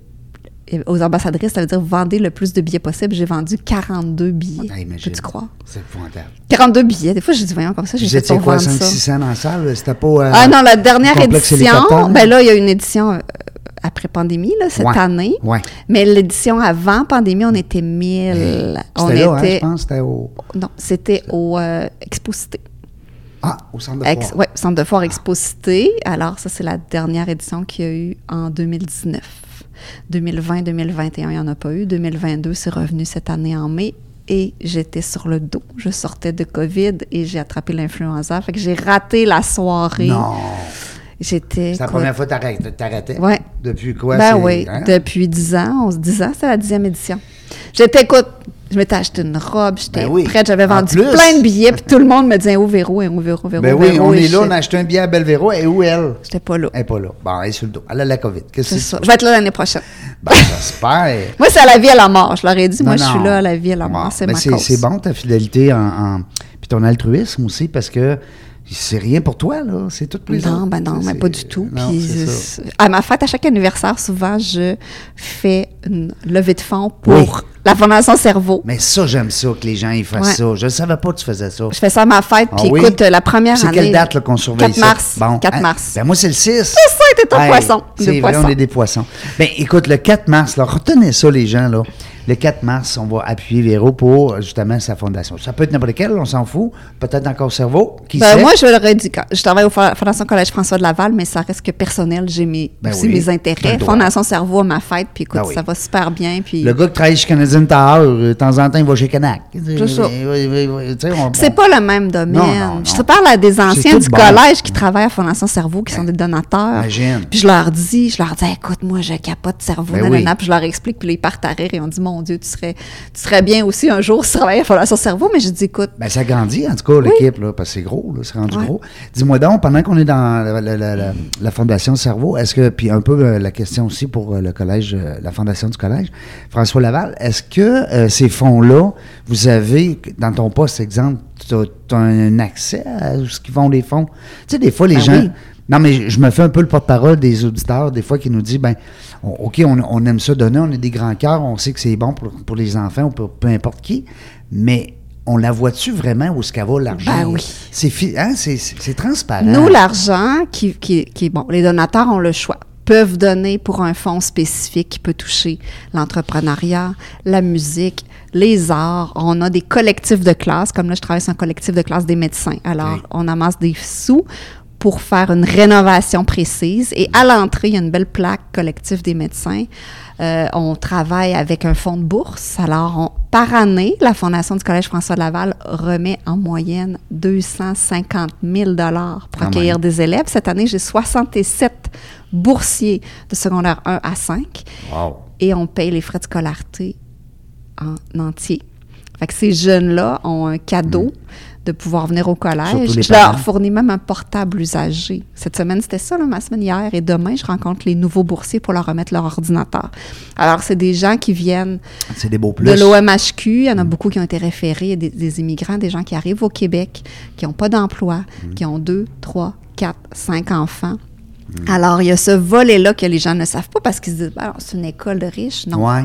aux ambassadrices, ça veut dire vendez le plus de billets possible. J'ai vendu 42 billets. Imagine. Peux-tu croire? C'est épouvantable. 42 billets. Des fois, je dis, voyons, comme ça, j'ai fait pour quoi, vendre 5 ça. 600 dans la salle? C'était pas. euh, Ah non, la dernière édition, ben là, il y a une édition euh, après pandémie, là, cette Ouais. année. Ouais. Mais l'édition avant pandémie, on était 1000. on C'était là, hein, je pense, c'était au. Non, c'était au euh, Exposité. Ah, au centre de Ex- foire. ouais, Centre de foire Exposité. Alors, ça, c'est la dernière édition qu'il y a eu en 2019. 2020, 2021, il n'y en a pas eu. 2022, c'est revenu cette année en mai. Et j'étais sur le dos. Je sortais de COVID et j'ai attrapé l'influenza. Fait que j'ai raté la soirée. Non. J'étais. C'est la première fois que t'arrêtais-? Ouais. Depuis quoi? Ben c'est- oui, hein? depuis 10 ans, 11, 10 ans, c'était la dixième édition. J'étais, écoute, je m'étais acheté une robe, j'étais Ben oui. prête, j'avais En vendu plus. plein de billets, puis tout le monde me disait où Véro, où Véro, Véro, Ben oui, Véro, on et est là, on a acheté un billet à Belvéro. Et où elle? J'étais pas là. Elle n'est pas là. Bon, elle est sur le dos. Elle a la COVID. Qu'est-ce que c'est? Je vais être là l'année prochaine. Ben, j'espère. Moi, c'est à la vie à la mort. Je leur ai dit, moi, Non, je suis là à la vie à la mort. C'est mais ma c'est, cause. c'est bon ta fidélité en, en- puis ton altruisme aussi parce que c'est rien pour toi là, c'est tout pour les Non, ben non, C'est- mais pas du tout. non, Puis, c'est c'est- à ma fête, à chaque anniversaire, souvent, je fais une levée de fonds pour Oui. la Fondation Cerveau. Mais ça j'aime ça que les gens ils fassent Ouais. ça. Je ne savais pas que tu faisais ça. Je fais ça à ma fête, Ah puis oui? écoute, la première C'est année... quelle date qu'on surveille 4 ça? mars. 4 hein? mars. Ben moi c'est le 6. C'est ça, t'es un Hey, poisson. C'est vrai, poisson. on est des poissons. Ben écoute, le 4 mars, là, retenez ça les gens là. Le 4 mars, on va appuyer Véro pour justement sa fondation. Ça peut être n'importe quel, on s'en fout. Peut-être encore cerveau. Qui Ben, sait? moi, je quand- je travaille au Fo- Fondation Collège François de Laval, mais ça reste que personnel. J'ai mes, Ben aussi oui, mes intérêts. le. Fondation Cerveau à ma fête, puis écoute, Ben oui. ça va super bien. Puis Le gars qui travaille chez Canadian Tower, euh, de temps en temps, il va chez Canac. C'est pas le même domaine. Non, non, non. Je te parle à des anciens du bon. collège qui travaillent à Fondation Cerveau, qui sont des donateurs. Imagine. Puis je leur dis, je leur dis, écoute, moi, je capote cerveau, nanana. oui. Puis je leur explique, puis ils partent à rire et on dit, mon mon Dieu, tu serais, tu serais bien aussi un jour si tu travaillais à Fondation Cerveau. Mais j'ai dit, écoute, Ben, ça grandit, en tout cas, l'équipe, là, parce que c'est gros, là, c'est rendu Ouais. gros. Dis-moi donc, pendant qu'on est dans la, la- la- Fondation Cerveau, est-ce que, puis un peu euh, la question aussi pour euh, le collège, euh, la Fondation du collège, François Laval, est-ce que ces fonds-là, vous avez, dans ton poste, exemple, tu as, un accès à ce qu'ils font les fonds? Tu sais, des fois, les Ben gens. oui. Non, mais je, je me fais un peu le porte-parole des auditeurs, des fois, qui nous disent, ben, on- OK, on, on aime ça donner, on est des grands cœurs, on sait que c'est bon pour, pour les enfants ou pour peu importe qui, mais on la voit-tu vraiment où ce qu'elle va l'argent? Ben oui. C'est hein, transparent. Nous, l'argent, qui, qui, qui est bon, les donateurs ont le choix peuvent donner pour un fonds spécifique qui peut toucher l'entrepreneuriat, la musique, les arts. On a des collectifs de classe, comme là, je travaille sur un collectif de classe des médecins. Alors, on amasse des sous pour faire une rénovation précise. Et à l'entrée, il y a une belle plaque collectif des médecins. Euh, on travaille avec un fonds de bourse. Alors, on- par année, la Fondation du Collège François Laval remet en moyenne 250 000 dollars pour Quand accueillir même. des élèves. Cette année, j'ai 67 boursiers de secondaire 1 à 5 Wow. et on paye les frais de scolarité en entier. Fait que ces jeunes-là ont un cadeau de pouvoir venir au collège. Je leur fournis même un portable usagé. Cette semaine, c'était ça, là, ma semaine hier. Et demain, je rencontre les nouveaux boursiers pour leur remettre leur ordinateur. Alors, c'est des gens qui viennent C'est des beaux plus. de l'OMHQ. Il y en a beaucoup qui ont été référés, des, des immigrants, des gens qui arrivent au Québec, qui n'ont pas d'emploi, Mm. qui ont deux, trois, quatre, cinq enfants. Mm. Alors, il y a ce volet-là que les gens ne savent pas parce qu'ils se disent, Ben, c'est une école de riches. Non. Ouais.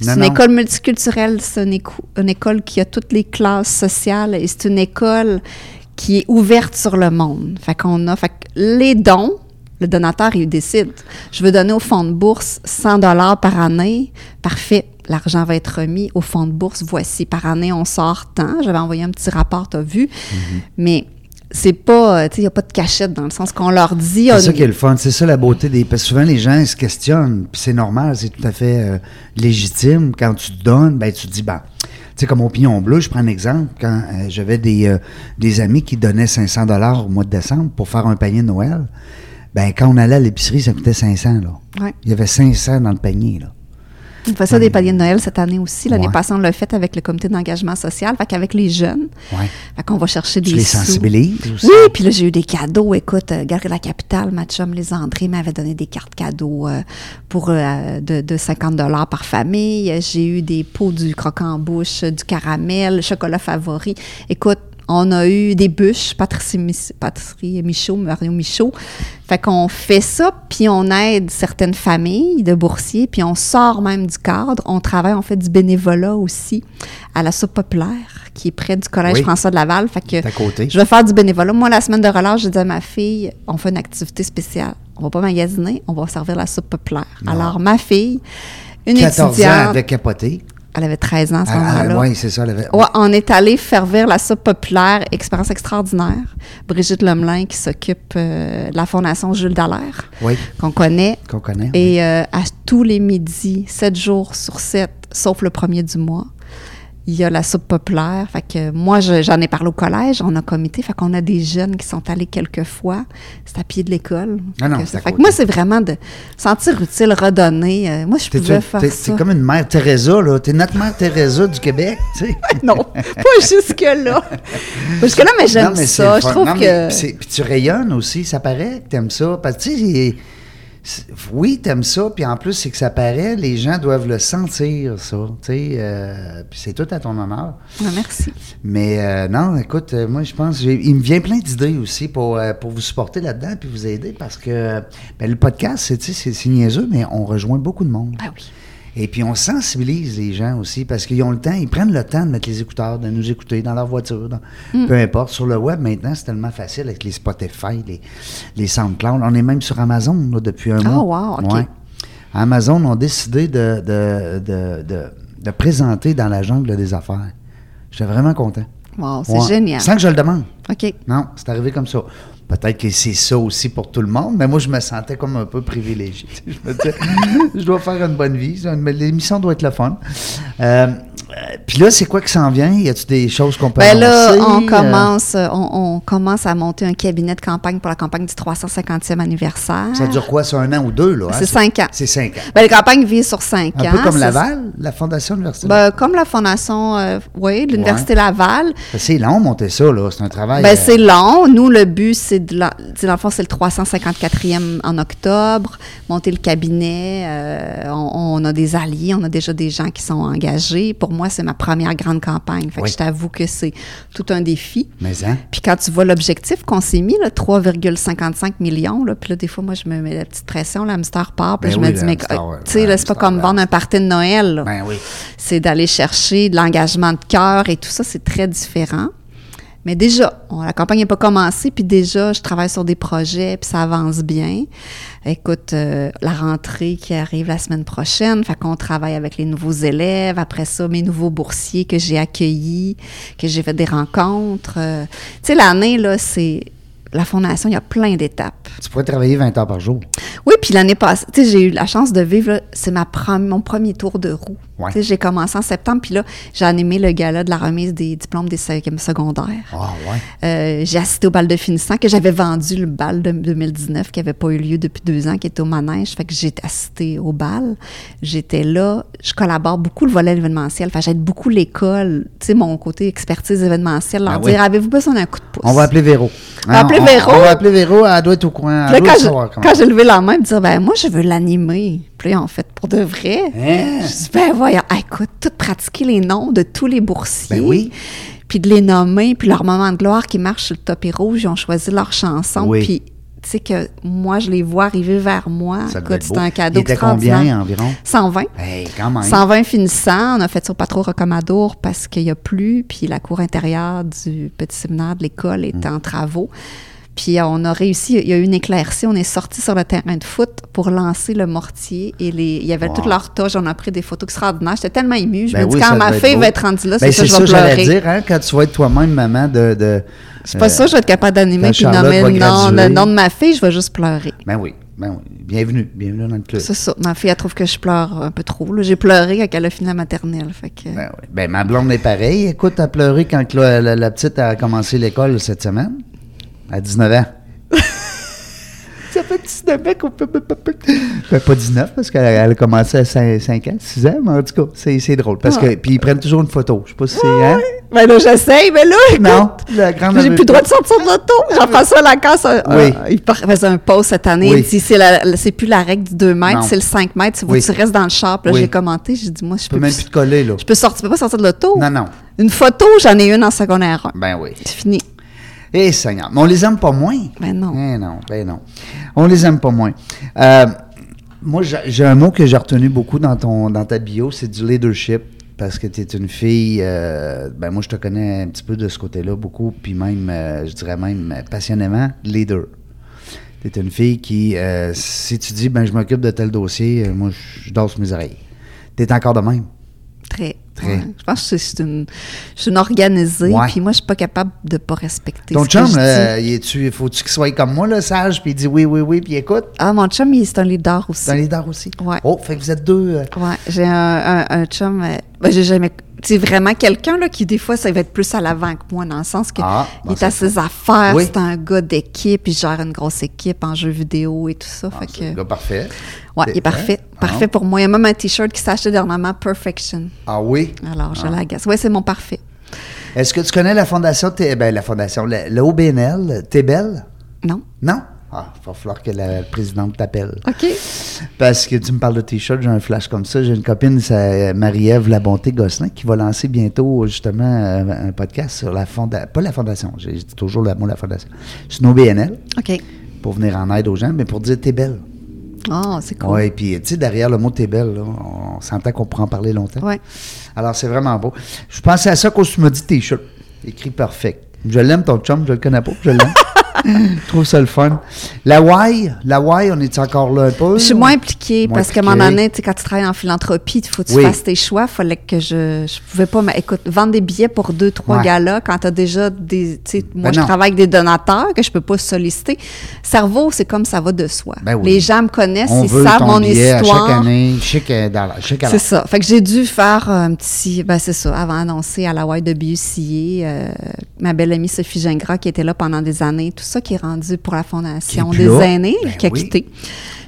C'est une non. école multiculturelle, c'est une, éco- une école qui a toutes les classes sociales et c'est une école qui est ouverte sur le monde. Fait qu'on a, fait que les dons, le donateur, il décide. Je veux donner au fonds de bourse 100 dollars par année. Parfait. L'argent va être remis au fonds de bourse. Voici, par année, on sort tant. J'avais envoyé un petit rapport, tu as vu. Mm-hmm. Mais c'est pas, euh, tu sais, il n'y a pas de cachette dans le sens qu'on leur dit. C'est ça qui est le fun. C'est ça la beauté des. Parce que souvent, les gens ils se questionnent. Puis c'est normal, c'est tout à fait euh, légitime. Quand tu te donnes, ben, tu te dis, ben. Tu sais, comme au Pignon Bleu, je prends un exemple. Quand euh, j'avais des, euh, des amis qui donnaient 500 dollars au mois de décembre pour faire un panier de Noël, ben quand on allait à l'épicerie, ça coûtait 500, là. Ouais. Il y avait 500 dans le panier, là. On fait ça des paliers de Noël cette année aussi. L'année Ouais. passée, on l'a fait avec le comité d'engagement social, fait qu'avec les jeunes. Ouais. Fait qu'on va chercher des Tu les sous. sensibilises aussi? Oui, puis là, j'ai eu des cadeaux. Écoute, euh, la Capitale, ma chum, les André m'avait donné des cartes cadeaux euh, pour euh, de, de 50 par famille. J'ai eu des pots du croquant en bouche, du caramel, chocolat favori. Écoute, on a eu des bûches, pâtisserie Michaud, Mario Michaud. Fait qu'on fait ça, puis on aide certaines familles de boursiers, puis on sort même du cadre. On travaille, on fait du bénévolat aussi à la soupe populaire, qui est près du Collège Oui. François de Laval. Fait que côté. je vais faire du bénévolat. Moi, la semaine de relâche, j'ai dit à ma fille, on fait une activité spéciale. On va pas magasiner, on va servir la soupe populaire. Alors, ma fille, une 14 ans capoté. Elle avait 13 ans à ce Ah, moment-là. oui, c'est ça. elle avait- Ouais, on est allé servir la soupe populaire, expérience extraordinaire. Brigitte Lemelin qui s'occupe euh, de la Fondation Jules Dallaire, Oui, qu'on connaît. qu'on connaît. Et euh, à tous les midis, 7 jours sur 7, sauf le premier du mois, il y a la soupe populaire. Fait que moi, je- j'en ai parlé au collège, on a comité. Fait qu'on a des jeunes qui sont allés quelques fois. C'est à pied de l'école. Ah non, Fait que c'est moi, c'est vraiment de sentir utile, redonner. Euh, moi, je pouvais faire ça. t'es comme une mère Teresa, là. T'es notre mère Teresa du Québec, tu sais. Non, pas jusque-là. Jusque-là, mais j'aime c'est ça. Je trouve Non, mais que. c'est- Puis tu rayonnes aussi, ça paraît que t'aimes ça. Parce que tu sais, c'est- c'est- oui, t'aimes ça, puis en plus, c'est que ça paraît, les gens doivent le sentir, ça. Euh, puis c'est tout à ton honneur. Ah, merci. Mais euh, non, écoute, euh, moi, je pense, il me vient plein d'idées aussi pour, euh, pour vous supporter là-dedans puis vous aider parce que ben, le podcast, c'est, niaiseux, mais on rejoint beaucoup de monde. Ben oui. Et puis on sensibilise les gens aussi parce qu'ils ont le temps, ils prennent le temps de mettre les écouteurs, de nous écouter dans leur voiture, dans- Mm. peu importe. Sur le web maintenant, c'est tellement facile avec les Spotify, les, les SoundCloud. On est même sur Amazon là, depuis un Ah, mois. wow, OK. Amazon ont décidé de, de, de, de, de présenter dans la jungle des affaires. J'étais vraiment content. Wow, c'est Ouais. génial. Sans que je le demande. OK. Non, c'est arrivé comme ça. Peut-être que c'est ça aussi pour tout le monde, mais moi, je me sentais comme un peu privilégié. je me disais, je dois faire une bonne vie. L'émission doit être le fun. Euh, Puis là, c'est quoi qui s'en vient? Y a-tu des choses qu'on peut Ben là, annoncer? on Euh, commence, euh, on, on commence à monter un cabinet de campagne pour la campagne du 350e anniversaire. Ça dure quoi? C'est un an ou deux, là? hein? C'est cinq ans. C'est cinq ans. Ben, la campagne vise sur cinq Un ans. peu comme Laval, la Fondation universitaire. Ben, comme la fondation, euh, oui, l'Université Laval. c'est long, monter ça, là. C'est un travail. Ben, euh, c'est long. Nous, le but, c'est de la, dans le fond, c'est le 354e en octobre, monter le cabinet. euh, on, on a des alliés, on a déjà des gens qui sont engagés. Pour moi, c'est ma première grande campagne. Fait Oui. que je t'avoue que c'est tout un défi. Mais, hein? Puis quand tu vois l'objectif qu'on s'est mis, là, 3,55 millions, là, puis là, des fois, moi, je me mets la petite pression, l'hamster part, puis Ben je oui, me dis, mais ouais, tu sais, c'est pas comme vendre un party de Noël. Ben oui. C'est d'aller chercher de l'engagement de cœur et tout ça, c'est très différent. Mais déjà, on- la campagne n'est pas commencée, puis déjà, je travaille sur des projets, puis ça avance bien. Écoute, euh, la rentrée qui arrive la semaine prochaine, fait qu'on travaille avec les nouveaux élèves. Après ça, mes nouveaux boursiers que j'ai accueillis, que j'ai fait des rencontres. Euh, tu sais, l'année, là, c'est... La fondation, il y a plein d'étapes. Tu pourrais travailler 20 heures par jour. Oui, puis l'année passée, tu sais, j'ai eu la chance de vivre, c'est ma mon premier tour de roue. Ouais. J'ai commencé en septembre, puis là, j'ai animé le gala de la remise des diplômes des secondaires. Ah, ouais. Euh, j'ai assisté au bal de finissant, que j'avais vendu le bal de 2019, qui n'avait pas eu lieu depuis deux ans, qui était au manège. Fait que j'ai assisté au bal. J'étais là. Je collabore beaucoup le volet événementiel. Fait j'aide beaucoup l'école. Tu sais, mon côté expertise événementielle. Leur Ah oui. dire, avez-vous besoin d'un coup de pouce? On va appeler Véro. On va appeler on- Véro. On va appeler Véro. Elle doit être au coin. Puis Elle là, doit quand, le je- savoir comment. quand j'ai levé la main, me dire, ben moi, je veux l'animer. Puis là, en fait, pour de vrai. Hein? Je dis, ben voyons, Ah, écoute, tout pratiquer les noms de tous les boursiers. Ben oui. Puis de les nommer, puis leur moment de gloire qui marche sur le tapis rouge, ils ont choisi leur chanson. Oui. Puis, tu sais que moi, je les vois arriver vers moi. C'est un cadeau Il était combien environ? 120. Hey, quand même. 120 finissants. On a fait ça au Patro Rocamadour parce qu'il n'y a plus. Puis la cour intérieure du petit séminaire de l'école est Mm. en travaux. Puis euh, on a réussi, il y a eu une éclaircie, on est sorti sur le terrain de foot pour lancer le mortier et les, il y avait Wow. toute leur toge, on a pris des photos extraordinaires. J'étais tellement émue, je Ben me dis quand ça ma fille beau. va être rendue là, Ben, c'est ça, je vais pleurer. dire, hein, quand tu vas être toi-même maman de. de C'est pas euh, ça, je vais être capable d'animer puis nommer le nom, le nom de ma fille, je vais juste pleurer. Ben oui, ben oui. Bienvenue, bienvenue dans le club. C'est ça. Ma fille, elle trouve que je pleure un peu trop. J'ai pleuré quand elle a fini la maternelle. Fait que... Ben, oui. Ben, ma blonde est pareille. Écoute, elle a pleuré quand la, la- la petite a commencé l'école cette semaine. À 19 ans. Ça fait 19 ans qu'on peut. Ben, pas 19 parce qu'elle elle a commencé à 5, 5 ans, 6 ans, mais en tout cas, c'est drôle. Parce que, puis ils prennent toujours une photo. Je sais pas si c'est. Hein? Ben là, j'essaye, mais là, écoute, Non, la grande J'ai plus le droit de pas. sortir de l'auto. Jean-François Lacasse, euh, Oui. euh, il faisait un pause cette année. Oui. Il dit c'est plus la règle du 2 mètres, c'est le 5 mètres. Oui. tu restes dans le char. Là, j'ai commenté. J'ai dit, moi, je peux, peux même plus- te coller, là. je peux sortir, tu peux pas sortir de l'auto. Non, non. Une photo, j'en ai une en secondaire 1. Ben oui. C'est fini. Eh, Seigneur. Mais on les aime pas moins. Ben non. Eh non, ben non. On les aime pas moins. Euh, moi, j'ai un mot que j'ai retenu beaucoup dans, ton, dans ta bio, c'est du leadership. Parce que tu es une fille, euh, ben moi je te connais un petit peu de ce côté-là, beaucoup, puis même, euh, je dirais même passionnément, leader. Tu es une fille qui, euh, si tu dis, ben je m'occupe de tel dossier, moi je danse mes oreilles. Tu es encore de même. Très. Ouais. Je pense que c'est une, je suis une organisée. Puis moi, je suis pas capable de pas respecter Ton ce que chum, dis. il faut-tu qu'il soit comme moi, là, sage, puis il dit oui, oui, oui, puis écoute? Ah, mon chum, il- c'est un leader aussi. C'est un leader aussi? Ouais. Oh, fait que vous êtes deux. euh, Ouais, j'ai un, un, un chum. euh, ben, j'ai jamais. C'est vraiment quelqu'un là, qui, des fois, ça va être plus à l'avant que moi, dans le sens que Ah, il est à ses affaires, Oui. c'est un gars d'équipe, il gère une grosse équipe en jeux vidéo et tout ça. ah, fait c'est un que, gars parfait. ouais, il est parfait. Ah. Parfait pour moi. Il y a même un T-shirt qui acheté dernièrement, Perfection. Ah oui? Alors, je l'agace. Ouais, c'est mon parfait. Est-ce que tu connais la fondation, T- ben, la fondation, la, la OBNL, T'es belle? Non? Non? Ah, il va falloir que la présidente t'appelle. OK. Parce que tu me parles de t-shirt, j'ai un flash comme ça. J'ai une copine, c'est Marie-Ève Labonté Gosselin, qui va lancer bientôt justement euh, un podcast sur la fondation, pas la fondation, j'ai dit toujours le mot la fondation, c'est une OBNL, OK. pour venir en aide aux gens, mais pour dire t'es belle. Oh, c'est cool. Oui, puis tu sais, derrière le mot t'es belle, là, on s'entend qu'on pourra en parler longtemps. Ouais. Alors, c'est vraiment beau. Je pensais à ça quand tu m'as dit t-shirt. Écrit perfect. Je l'aime, ton chum, je le connais pas, je l'aime. Je trouve ça le fun. La Y, la Y, on est encore là un peu? Je suis moins impliquée Moins parce qu'à un moment donné, quand tu travailles en philanthropie, il faut que tu Oui. fasses tes choix. Fallait que je. Je pouvais pas. mais écoute, vendre des billets pour deux, trois Ouais. galas quand tu as déjà des. Moi, Ben je non. travaille avec des donateurs que je peux pas solliciter. Cerveau, c'est comme ça va de soi. Ben oui. Les gens me connaissent, On ils savent mon histoire. chaque année. Je sais que dans la- je sais qu'à la- C'est ça. Fait que j'ai dû faire un petit. Ben, c'est ça. Avant d'annoncer à la YWCA, euh, ma belle amie Sophie Gingras, qui était là pendant des années, tout ça qui est rendu pour la Fondation des là. aînés, Ben qui a oui. quitté.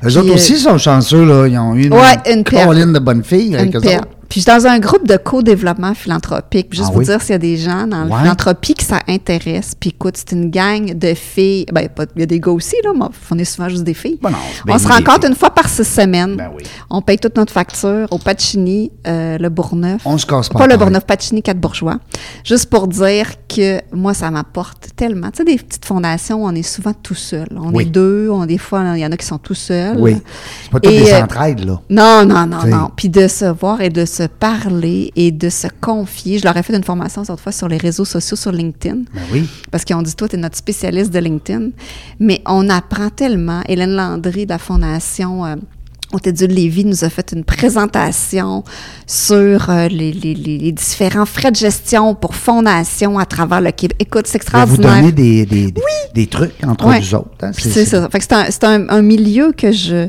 Eux Puis, autres euh, aussi sont chanceux, là. Ils ont eu une, Ouais, une de bonnes filles avec Une eux autres. Puis je suis dans un groupe de co-développement philanthropique. Puis Juste Ah vous oui? dire s'il y a des gens dans la philanthropie qui ça intéresse. Puis écoute, c'est une gang de filles. Ben, il y a des gars aussi, là, mais on est souvent juste des filles. Bon, non, on se rencontre une fois par six semaines. Ben oui. On paye toute notre facture au Pacini, euh, le Bourgneuf. On se casse pas Pas le. Bourgneuf, Pacini, quatre bourgeois. Juste pour dire que moi, ça m'apporte tellement. Tu sais, des petites fondations, on est souvent tout seul. On Oui. est deux, on, des fois, il y en a qui sont tout seuls. Oui. C'est pas toutes Et, des euh, entraides, là. Non, non, non, T'sais. non. Puis de se voir et de se parler et de se confier. Je leur ai fait une formation cette fois sur les réseaux sociaux sur LinkedIn. Ben oui. Parce qu'ils ont dit, toi, tu es notre spécialiste de LinkedIn. Mais on apprend tellement. Hélène Landry de la Fondation euh, Hôtel-Dieu de Lévis nous a fait une présentation sur euh, les, les- les- les différents frais de gestion pour fondation à travers le Québec. Écoute, c'est vais vous extraordinaire. donner des, des, des, des trucs entre autres. hein. C'est ça. C'est un- un milieu que je.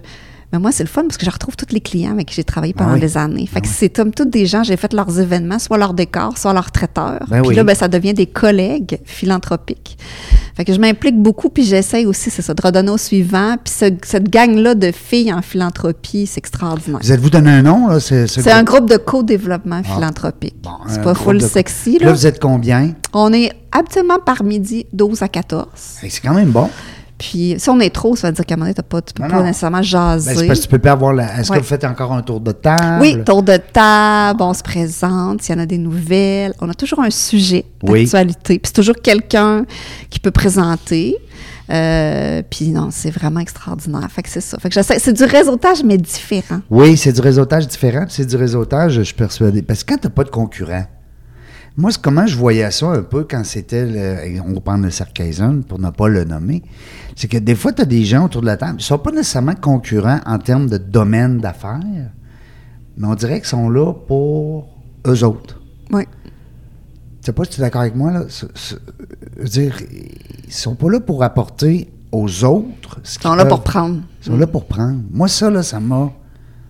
Mais moi, c'est le fun parce que je retrouve tous les clients avec qui j'ai travaillé pendant Ah oui. des années. Fait Ah que oui. c'est comme tous des gens, j'ai fait leurs événements, soit leurs décors, soit leurs traiteurs. Ben puis oui. là, ben, ça devient des collègues philanthropiques. Fait que je m'implique beaucoup, puis j'essaye aussi, c'est ça, de redonner au suivant. Puis ce- cette gang-là de filles en philanthropie, c'est extraordinaire. Vous êtes-vous donné un nom, là? C'est un groupe de co-développement philanthropique. Bon, c'est pas full sexy, Là, là. vous êtes combien? On est habituellement par midi 12 à 14. Hey, c'est quand même bon. Puis si on est trop, ça veut dire qu'à un moment donné, t'as pas, tu peux Non, pas non. nécessairement Ben, jaser. c'est parce que tu peux pas avoir la. Est-ce Ouais. que vous faites encore un tour de table? Oui, tour de table, on se présente, s'il y en a des nouvelles. On a toujours un sujet Oui. d'actualité. Puis c'est toujours quelqu'un qui peut présenter. Euh, puis non, c'est vraiment extraordinaire. Fait que c'est ça. Fait que j'essaie- c'est du réseautage, mais différent. Oui, c'est du réseautage différent. C'est du réseautage, je suis persuadé. Parce que quand tu n'as pas de concurrent, moi, c'est comment je voyais ça un peu quand c'était, le, on va prendre le Sarkisian pour ne pas le nommer, c'est que des fois, tu as des gens autour de la table, ils ne sont pas nécessairement concurrents en termes de domaine d'affaires, mais on dirait qu'ils sont là pour eux autres. Oui. Je sais pas si tu es d'accord avec moi, là. C'est- c'est- je veux dire, ils sont pas là pour apporter aux autres ce Ils qu'ils sont là peuvent. pour prendre. Ils sont là pour prendre. Moi, ça, là, ça m'a.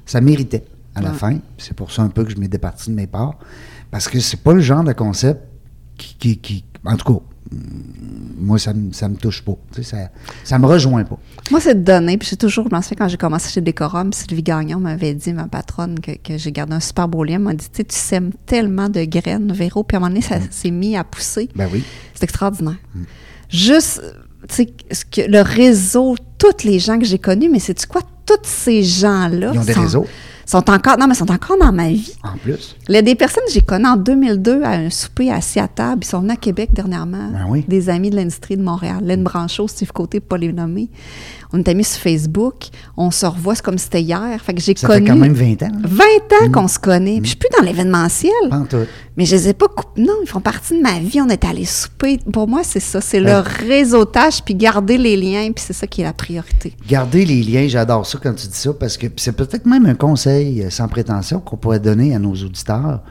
Ça méritait à la Ouais. fin. C'est pour ça un peu que je m'ai départi de mes parts. Parce que c'est pas le genre de concept qui. qui- qui- en tout cas, mm, moi, ça me, ça me touche pas. Tu sais, ça, ça me rejoint pas. Moi, c'est de donner. Puis j'ai toujours, je souviens quand j'ai commencé chez Décorum, Sylvie Gagnon m'avait dit, ma patronne, que, que j'ai gardé un super beau lien. Elle m'a dit, tu sais, tu sèmes tellement de graines, Véro. Puis à un moment donné, ça s'est mis à pousser. Ben oui. C'est extraordinaire. Juste, tu sais, que le réseau, tous les gens que j'ai connus, mais c'est-tu quoi? Tous ces gens-là Ils ont des sont, réseaux. Sont encore, non, mais sont encore dans ma vie. En plus. Il y a des personnes que j'ai connues en 2002 à un souper assis à table. Ils sont venus à Québec dernièrement. Ben oui. Des amis de l'industrie de Montréal. Len Branchot, Steve Côté, pas les nommer. On est amis sur Facebook. On se revoit, c'est comme si c'était hier. Fait que j'ai Ça connu fait quand même 20 ans. là. 20 ans qu'on se connaît. Puis je suis plus dans l'événementiel. Mais je les ai pas coupés. Non, ils font partie de ma vie. On est allés souper. Pour moi, c'est ça. C'est le Ouais. réseautage, puis garder les liens, puis c'est ça qui est la priorité. Garder les liens, j'adore ça quand tu dis ça, parce que c'est peut-être même un conseil euh, sans prétention qu'on pourrait donner à nos auditeurs.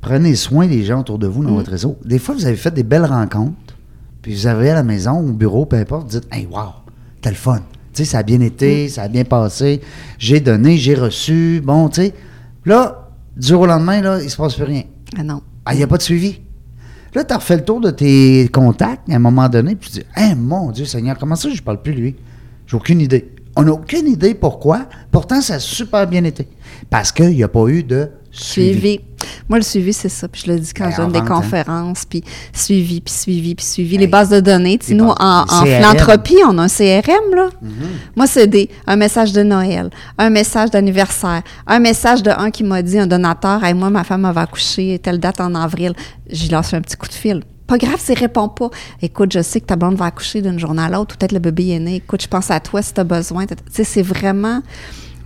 Prenez soin des gens autour de vous dans Mm. votre réseau. Des fois, vous avez fait des belles rencontres, puis vous avez à la maison, au bureau, peu importe, vous dites Hey, wow, t'as le fun. Tu sais, ça a bien Mm. été, ça a bien passé, j'ai donné, j'ai reçu, bon, tu sais. Là, du jour au lendemain, là, il se passe plus rien. Ah non. Ah, il n'y a pas de suivi. Là, tu as refait le tour de tes contacts à un moment donné, puis tu dis Hein, mon Dieu Seigneur, comment ça je parle plus lui? J'ai aucune idée. On n'a aucune idée pourquoi. Pourtant, ça a super bien été. Parce qu'il n'y a pas eu de suivi. Suivi. Moi, le suivi, c'est ça. Puis je le dis quand Ben, je donne des hein. conférences, puis suivi, puis suivi, puis suivi. Hey. Les bases de données. Tu sais, Les nous, en, philanthropie, on a un CRM, là. Moi, c'est des, un message de Noël, un message d'anniversaire, un message de un qui m'a dit, un donateur, hey, moi, ma femme va accoucher, telle date en avril. J'y lance un petit coup de fil. Pas grave s'il répond pas. Écoute, je sais que ta blonde va accoucher d'une journée à l'autre, ou peut-être le bébé est né. Écoute, je pense à toi si tu as besoin. Tu sais, c'est vraiment.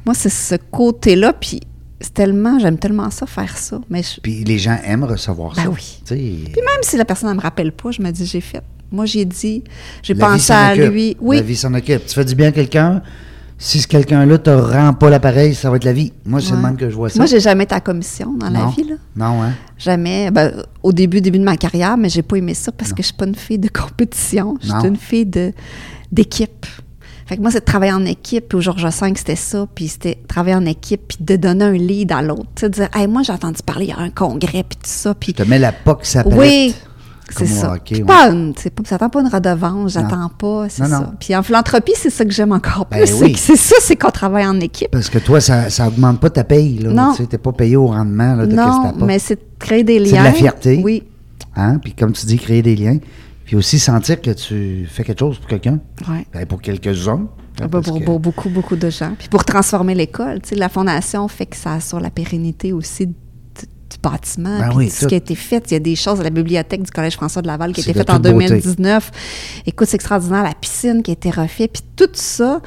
Moi, c'est ce côté-là, puis c'est tellement. J'aime tellement ça, faire ça. Mais je- Puis les gens aiment recevoir Ben ça. oui. Puis même si la personne ne me rappelle pas, je me dis, j'ai fait. Moi, j'ai dit, j'ai La pensé à occupe. lui. La Oui, vie s'en occupe. Tu fais du bien à quelqu'un, si ce quelqu'un-là te rend pas l'appareil, ça va être la vie. Moi, c'est le même que je vois ça. Moi, j'ai jamais été à commission dans la vie, là. Non, hein? Jamais. Ben, au début, début de ma carrière, mais j'ai pas aimé ça parce que je suis pas une fille de compétition. Je suis une fille de, d'équipe. Fait que moi, c'est de travailler en équipe. Puis au Georges V, c'était ça. Puis c'était travailler en équipe, puis de donner un lead à l'autre. Tu sais, dire, hey, moi, j'ai entendu parler, il y a un congrès, puis tout ça. Puis Je te mets la POC palette. oui, c'est ça. hockey, pas une- c'est pas, j'attends pas une redevance, j'attends pas, c'est ça. non. Puis en philanthropie, c'est ça que j'aime encore Ben plus. c'est oui. que c'est ça, c'est qu'on travaille en équipe. Parce que toi, ça ça augmente pas ta paye. Là. Non. Tu n'es pas payé au rendement là, de que Non, pas. mais c'est de créer des liens. C'est de la fierté. Oui, Hein? Puis comme tu dis, créer des liens. Puis aussi sentir que tu fais quelque chose pour quelqu'un. oui. Ben, pour quelques-uns. Ah, Parce pour, que- pour beaucoup, beaucoup de gens. Puis pour transformer l'école, tu sais, la fondation fait que ça assure la pérennité aussi bâtiment. Ben puis oui, tout ce qui a été fait. Il y a des choses à la bibliothèque du Collège François de Laval qui a été faite en toute beauté. 2019. Écoute, c'est extraordinaire. La piscine qui a été refaite. Puis tout ça,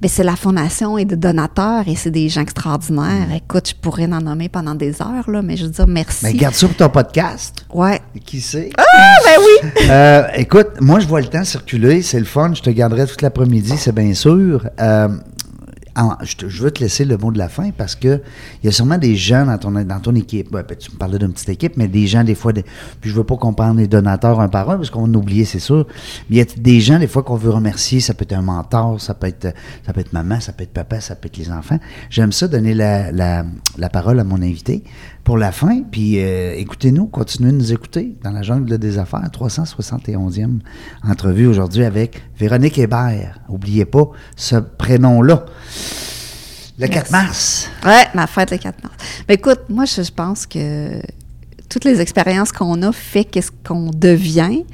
ben, c'est la fondation et de donateurs et c'est des gens extraordinaires. Mm. Écoute, je pourrais en nommer pendant des heures, là, mais je veux dire merci. Ben, garde ça pour ton podcast. Ouais. Qui sait? Ah, ben oui! Euh, écoute, moi, je vois le temps circuler. C'est le fun. Je te garderai toute l'après-midi, c'est bien sûr. Euh, en- je, veux te laisser le mot de la fin parce que il y a sûrement des gens dans ton, équipe. Ben, tu me parlais d'une petite équipe, mais des gens, des fois, puis je veux pas qu'on parle des donateurs un par un parce qu'on va oublier, c'est sûr. Mais il y a des gens, des fois, qu'on veut remercier. Ça peut être un mentor, ça peut être, ça peut être maman, ça peut être papa, ça peut être les enfants. J'aime ça, donner la parole à mon invité pour la fin. Puis euh, écoutez-nous, continuez de nous écouter dans la jungle des affaires. 371e entrevue aujourd'hui avec Véronique Hébert. N'oubliez pas ce prénom-là. Le 4 mars. Ouais, ma fête le 4 mars. Mais écoute, moi, je, je pense que toutes les expériences qu'on a fait qu'est-ce qu'on devient.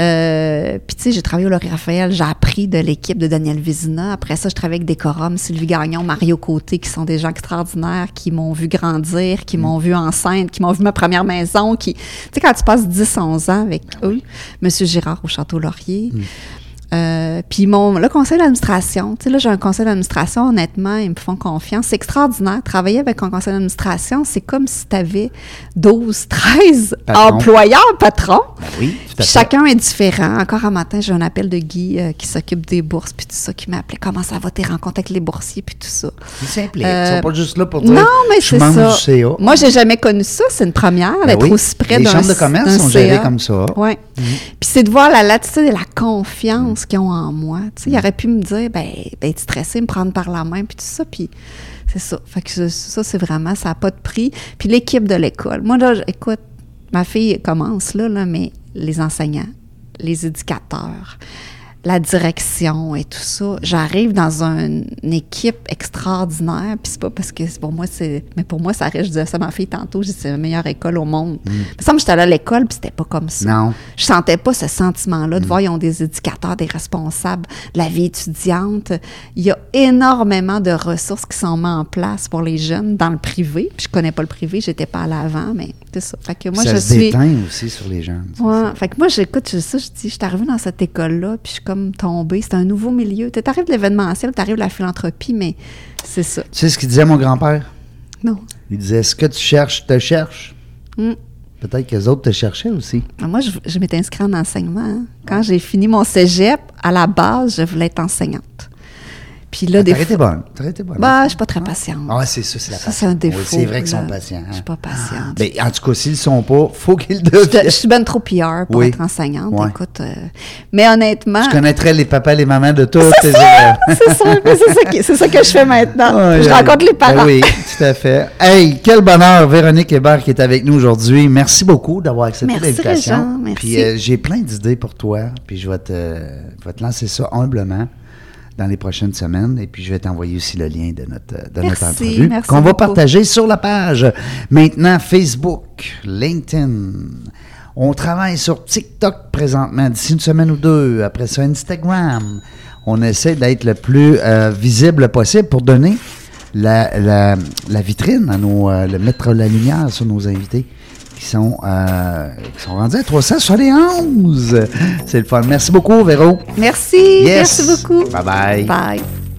Euh, Puis, tu sais, j'ai travaillé au Laurie Raphaël, j'ai appris de l'équipe de Daniel Vizina. Après ça, je travaillais avec Décorum, Sylvie Gagnon, Mario Côté, qui sont des gens extraordinaires, qui m'ont vu grandir, qui m'ont vu enceinte, qui m'ont vu ma première maison, qui... Tu sais, quand tu passes 10-11 ans avec eux, Monsieur Girard au Château Laurier, euh, puis mon le conseil d'administration, tu sais là j'ai un conseil d'administration honnêtement ils me font confiance, c'est extraordinaire travailler avec un conseil d'administration, c'est comme si tu avais 12 13 Patron. employeurs patrons. Ben oui, tout à fait. chacun est différent. Encore un matin, j'ai un appel de Guy euh, qui s'occupe des bourses puis tout ça qui m'a appelé comment ça va tes rencontres avec les boursiers puis tout ça. Ils s'impliquent. Euh, Ils sont pas juste là pour dire Non, mais je c'est ça. du CA. Moi, j'ai jamais connu ça. C'est une première Ben d'être oui. aussi près Les d'un chambres de commerce sont gérées CA. comme ça. Ouais. Mhm. Puis c'est de voir la latitude et la confiance qu'ils ont en moi. Tu sais, il aurait pu me dire, ben, ben, être stressé, me prendre par la main, puis tout ça. Puis c'est ça. Fait que ça, c'est vraiment, ça n'a pas de prix. Puis l'équipe de l'école. Moi, là, écoute, ma fille commence là, là, mais les enseignants, les éducateurs, la direction et tout ça. J'arrive dans un- une équipe extraordinaire, puis c'est pas parce que pour moi, c'est. Mais pour moi, ça reste, je disais ça à ma fille tantôt, j'ai c'est la meilleure école au monde. Il me semble que j'étais allée à l'école, puis c'était pas comme ça. Non. Je sentais pas ce sentiment-là de voir, ils ont des éducateurs, des responsables de la vie étudiante. Il y a énormément de ressources qui sont mises en place pour les jeunes dans le privé. Puis je connais pas le privé, j'étais pas à l'avant, mais c'est ça. Fait que moi, ça je se suis. déteint aussi sur les gens. ça, Ouais. Fait que moi, j'écoute ça, je dis, je suis arrivée dans cette école-là, puis je suis comme tombée. C'est un nouveau milieu. Tu arrives de l'événementiel, tu arrives de la philanthropie, mais c'est ça. Tu sais ce qu'il disait mon grand-père? Non. Il disait Ce que tu cherches, te cherche. Mm. Peut-être que les autres te cherchaient aussi. Ah, Moi, je, je m'étais inscrite en enseignement. hein. Quand j'ai fini mon cégep, à la base, je voulais être enseignante. Puis là, des T'aurais été bonne. Été bonne. Bah, je suis pas très patiente. Ah, c'est ça, c'est la Ça, c'est un défaut. Oui, c'est vrai qu'ils sont patients. Je suis hein. pas patiente. Ben, en tout cas, s'ils ne sont pas, faut qu'ils le Je, deviennent. je suis ben trop PR pour Oui. être enseignante. Écoute, euh, mais honnêtement, Je connaîtrais les papas et les mamans de tous tes élèves. c'est ça, mais c'est ça, que je fais maintenant. Je rencontre les parents. Ben oui, tout à fait. Hey, quel bonheur, Véronique Hébert qui est avec nous aujourd'hui. Merci beaucoup d'avoir accepté Merci, l'invitation. Merci. Puis euh, j'ai plein d'idées pour toi, puis je vais te, je vais te lancer ça humblement dans les prochaines semaines, et puis je vais t'envoyer aussi le lien de notre, de notre entrevue qu'on va partager sur la page. Maintenant, Facebook, LinkedIn. On travaille sur TikTok présentement, d'ici une semaine ou deux. Après ça, Instagram. On essaie d'être le plus euh, visible possible pour donner la, la, la vitrine à nos, euh, le mettre la lumière sur nos invités qui sont, euh, qui sont rendus à 371. C'est le fun. Merci beaucoup, Véro. Merci, Yes. merci beaucoup. Bye bye. Bye.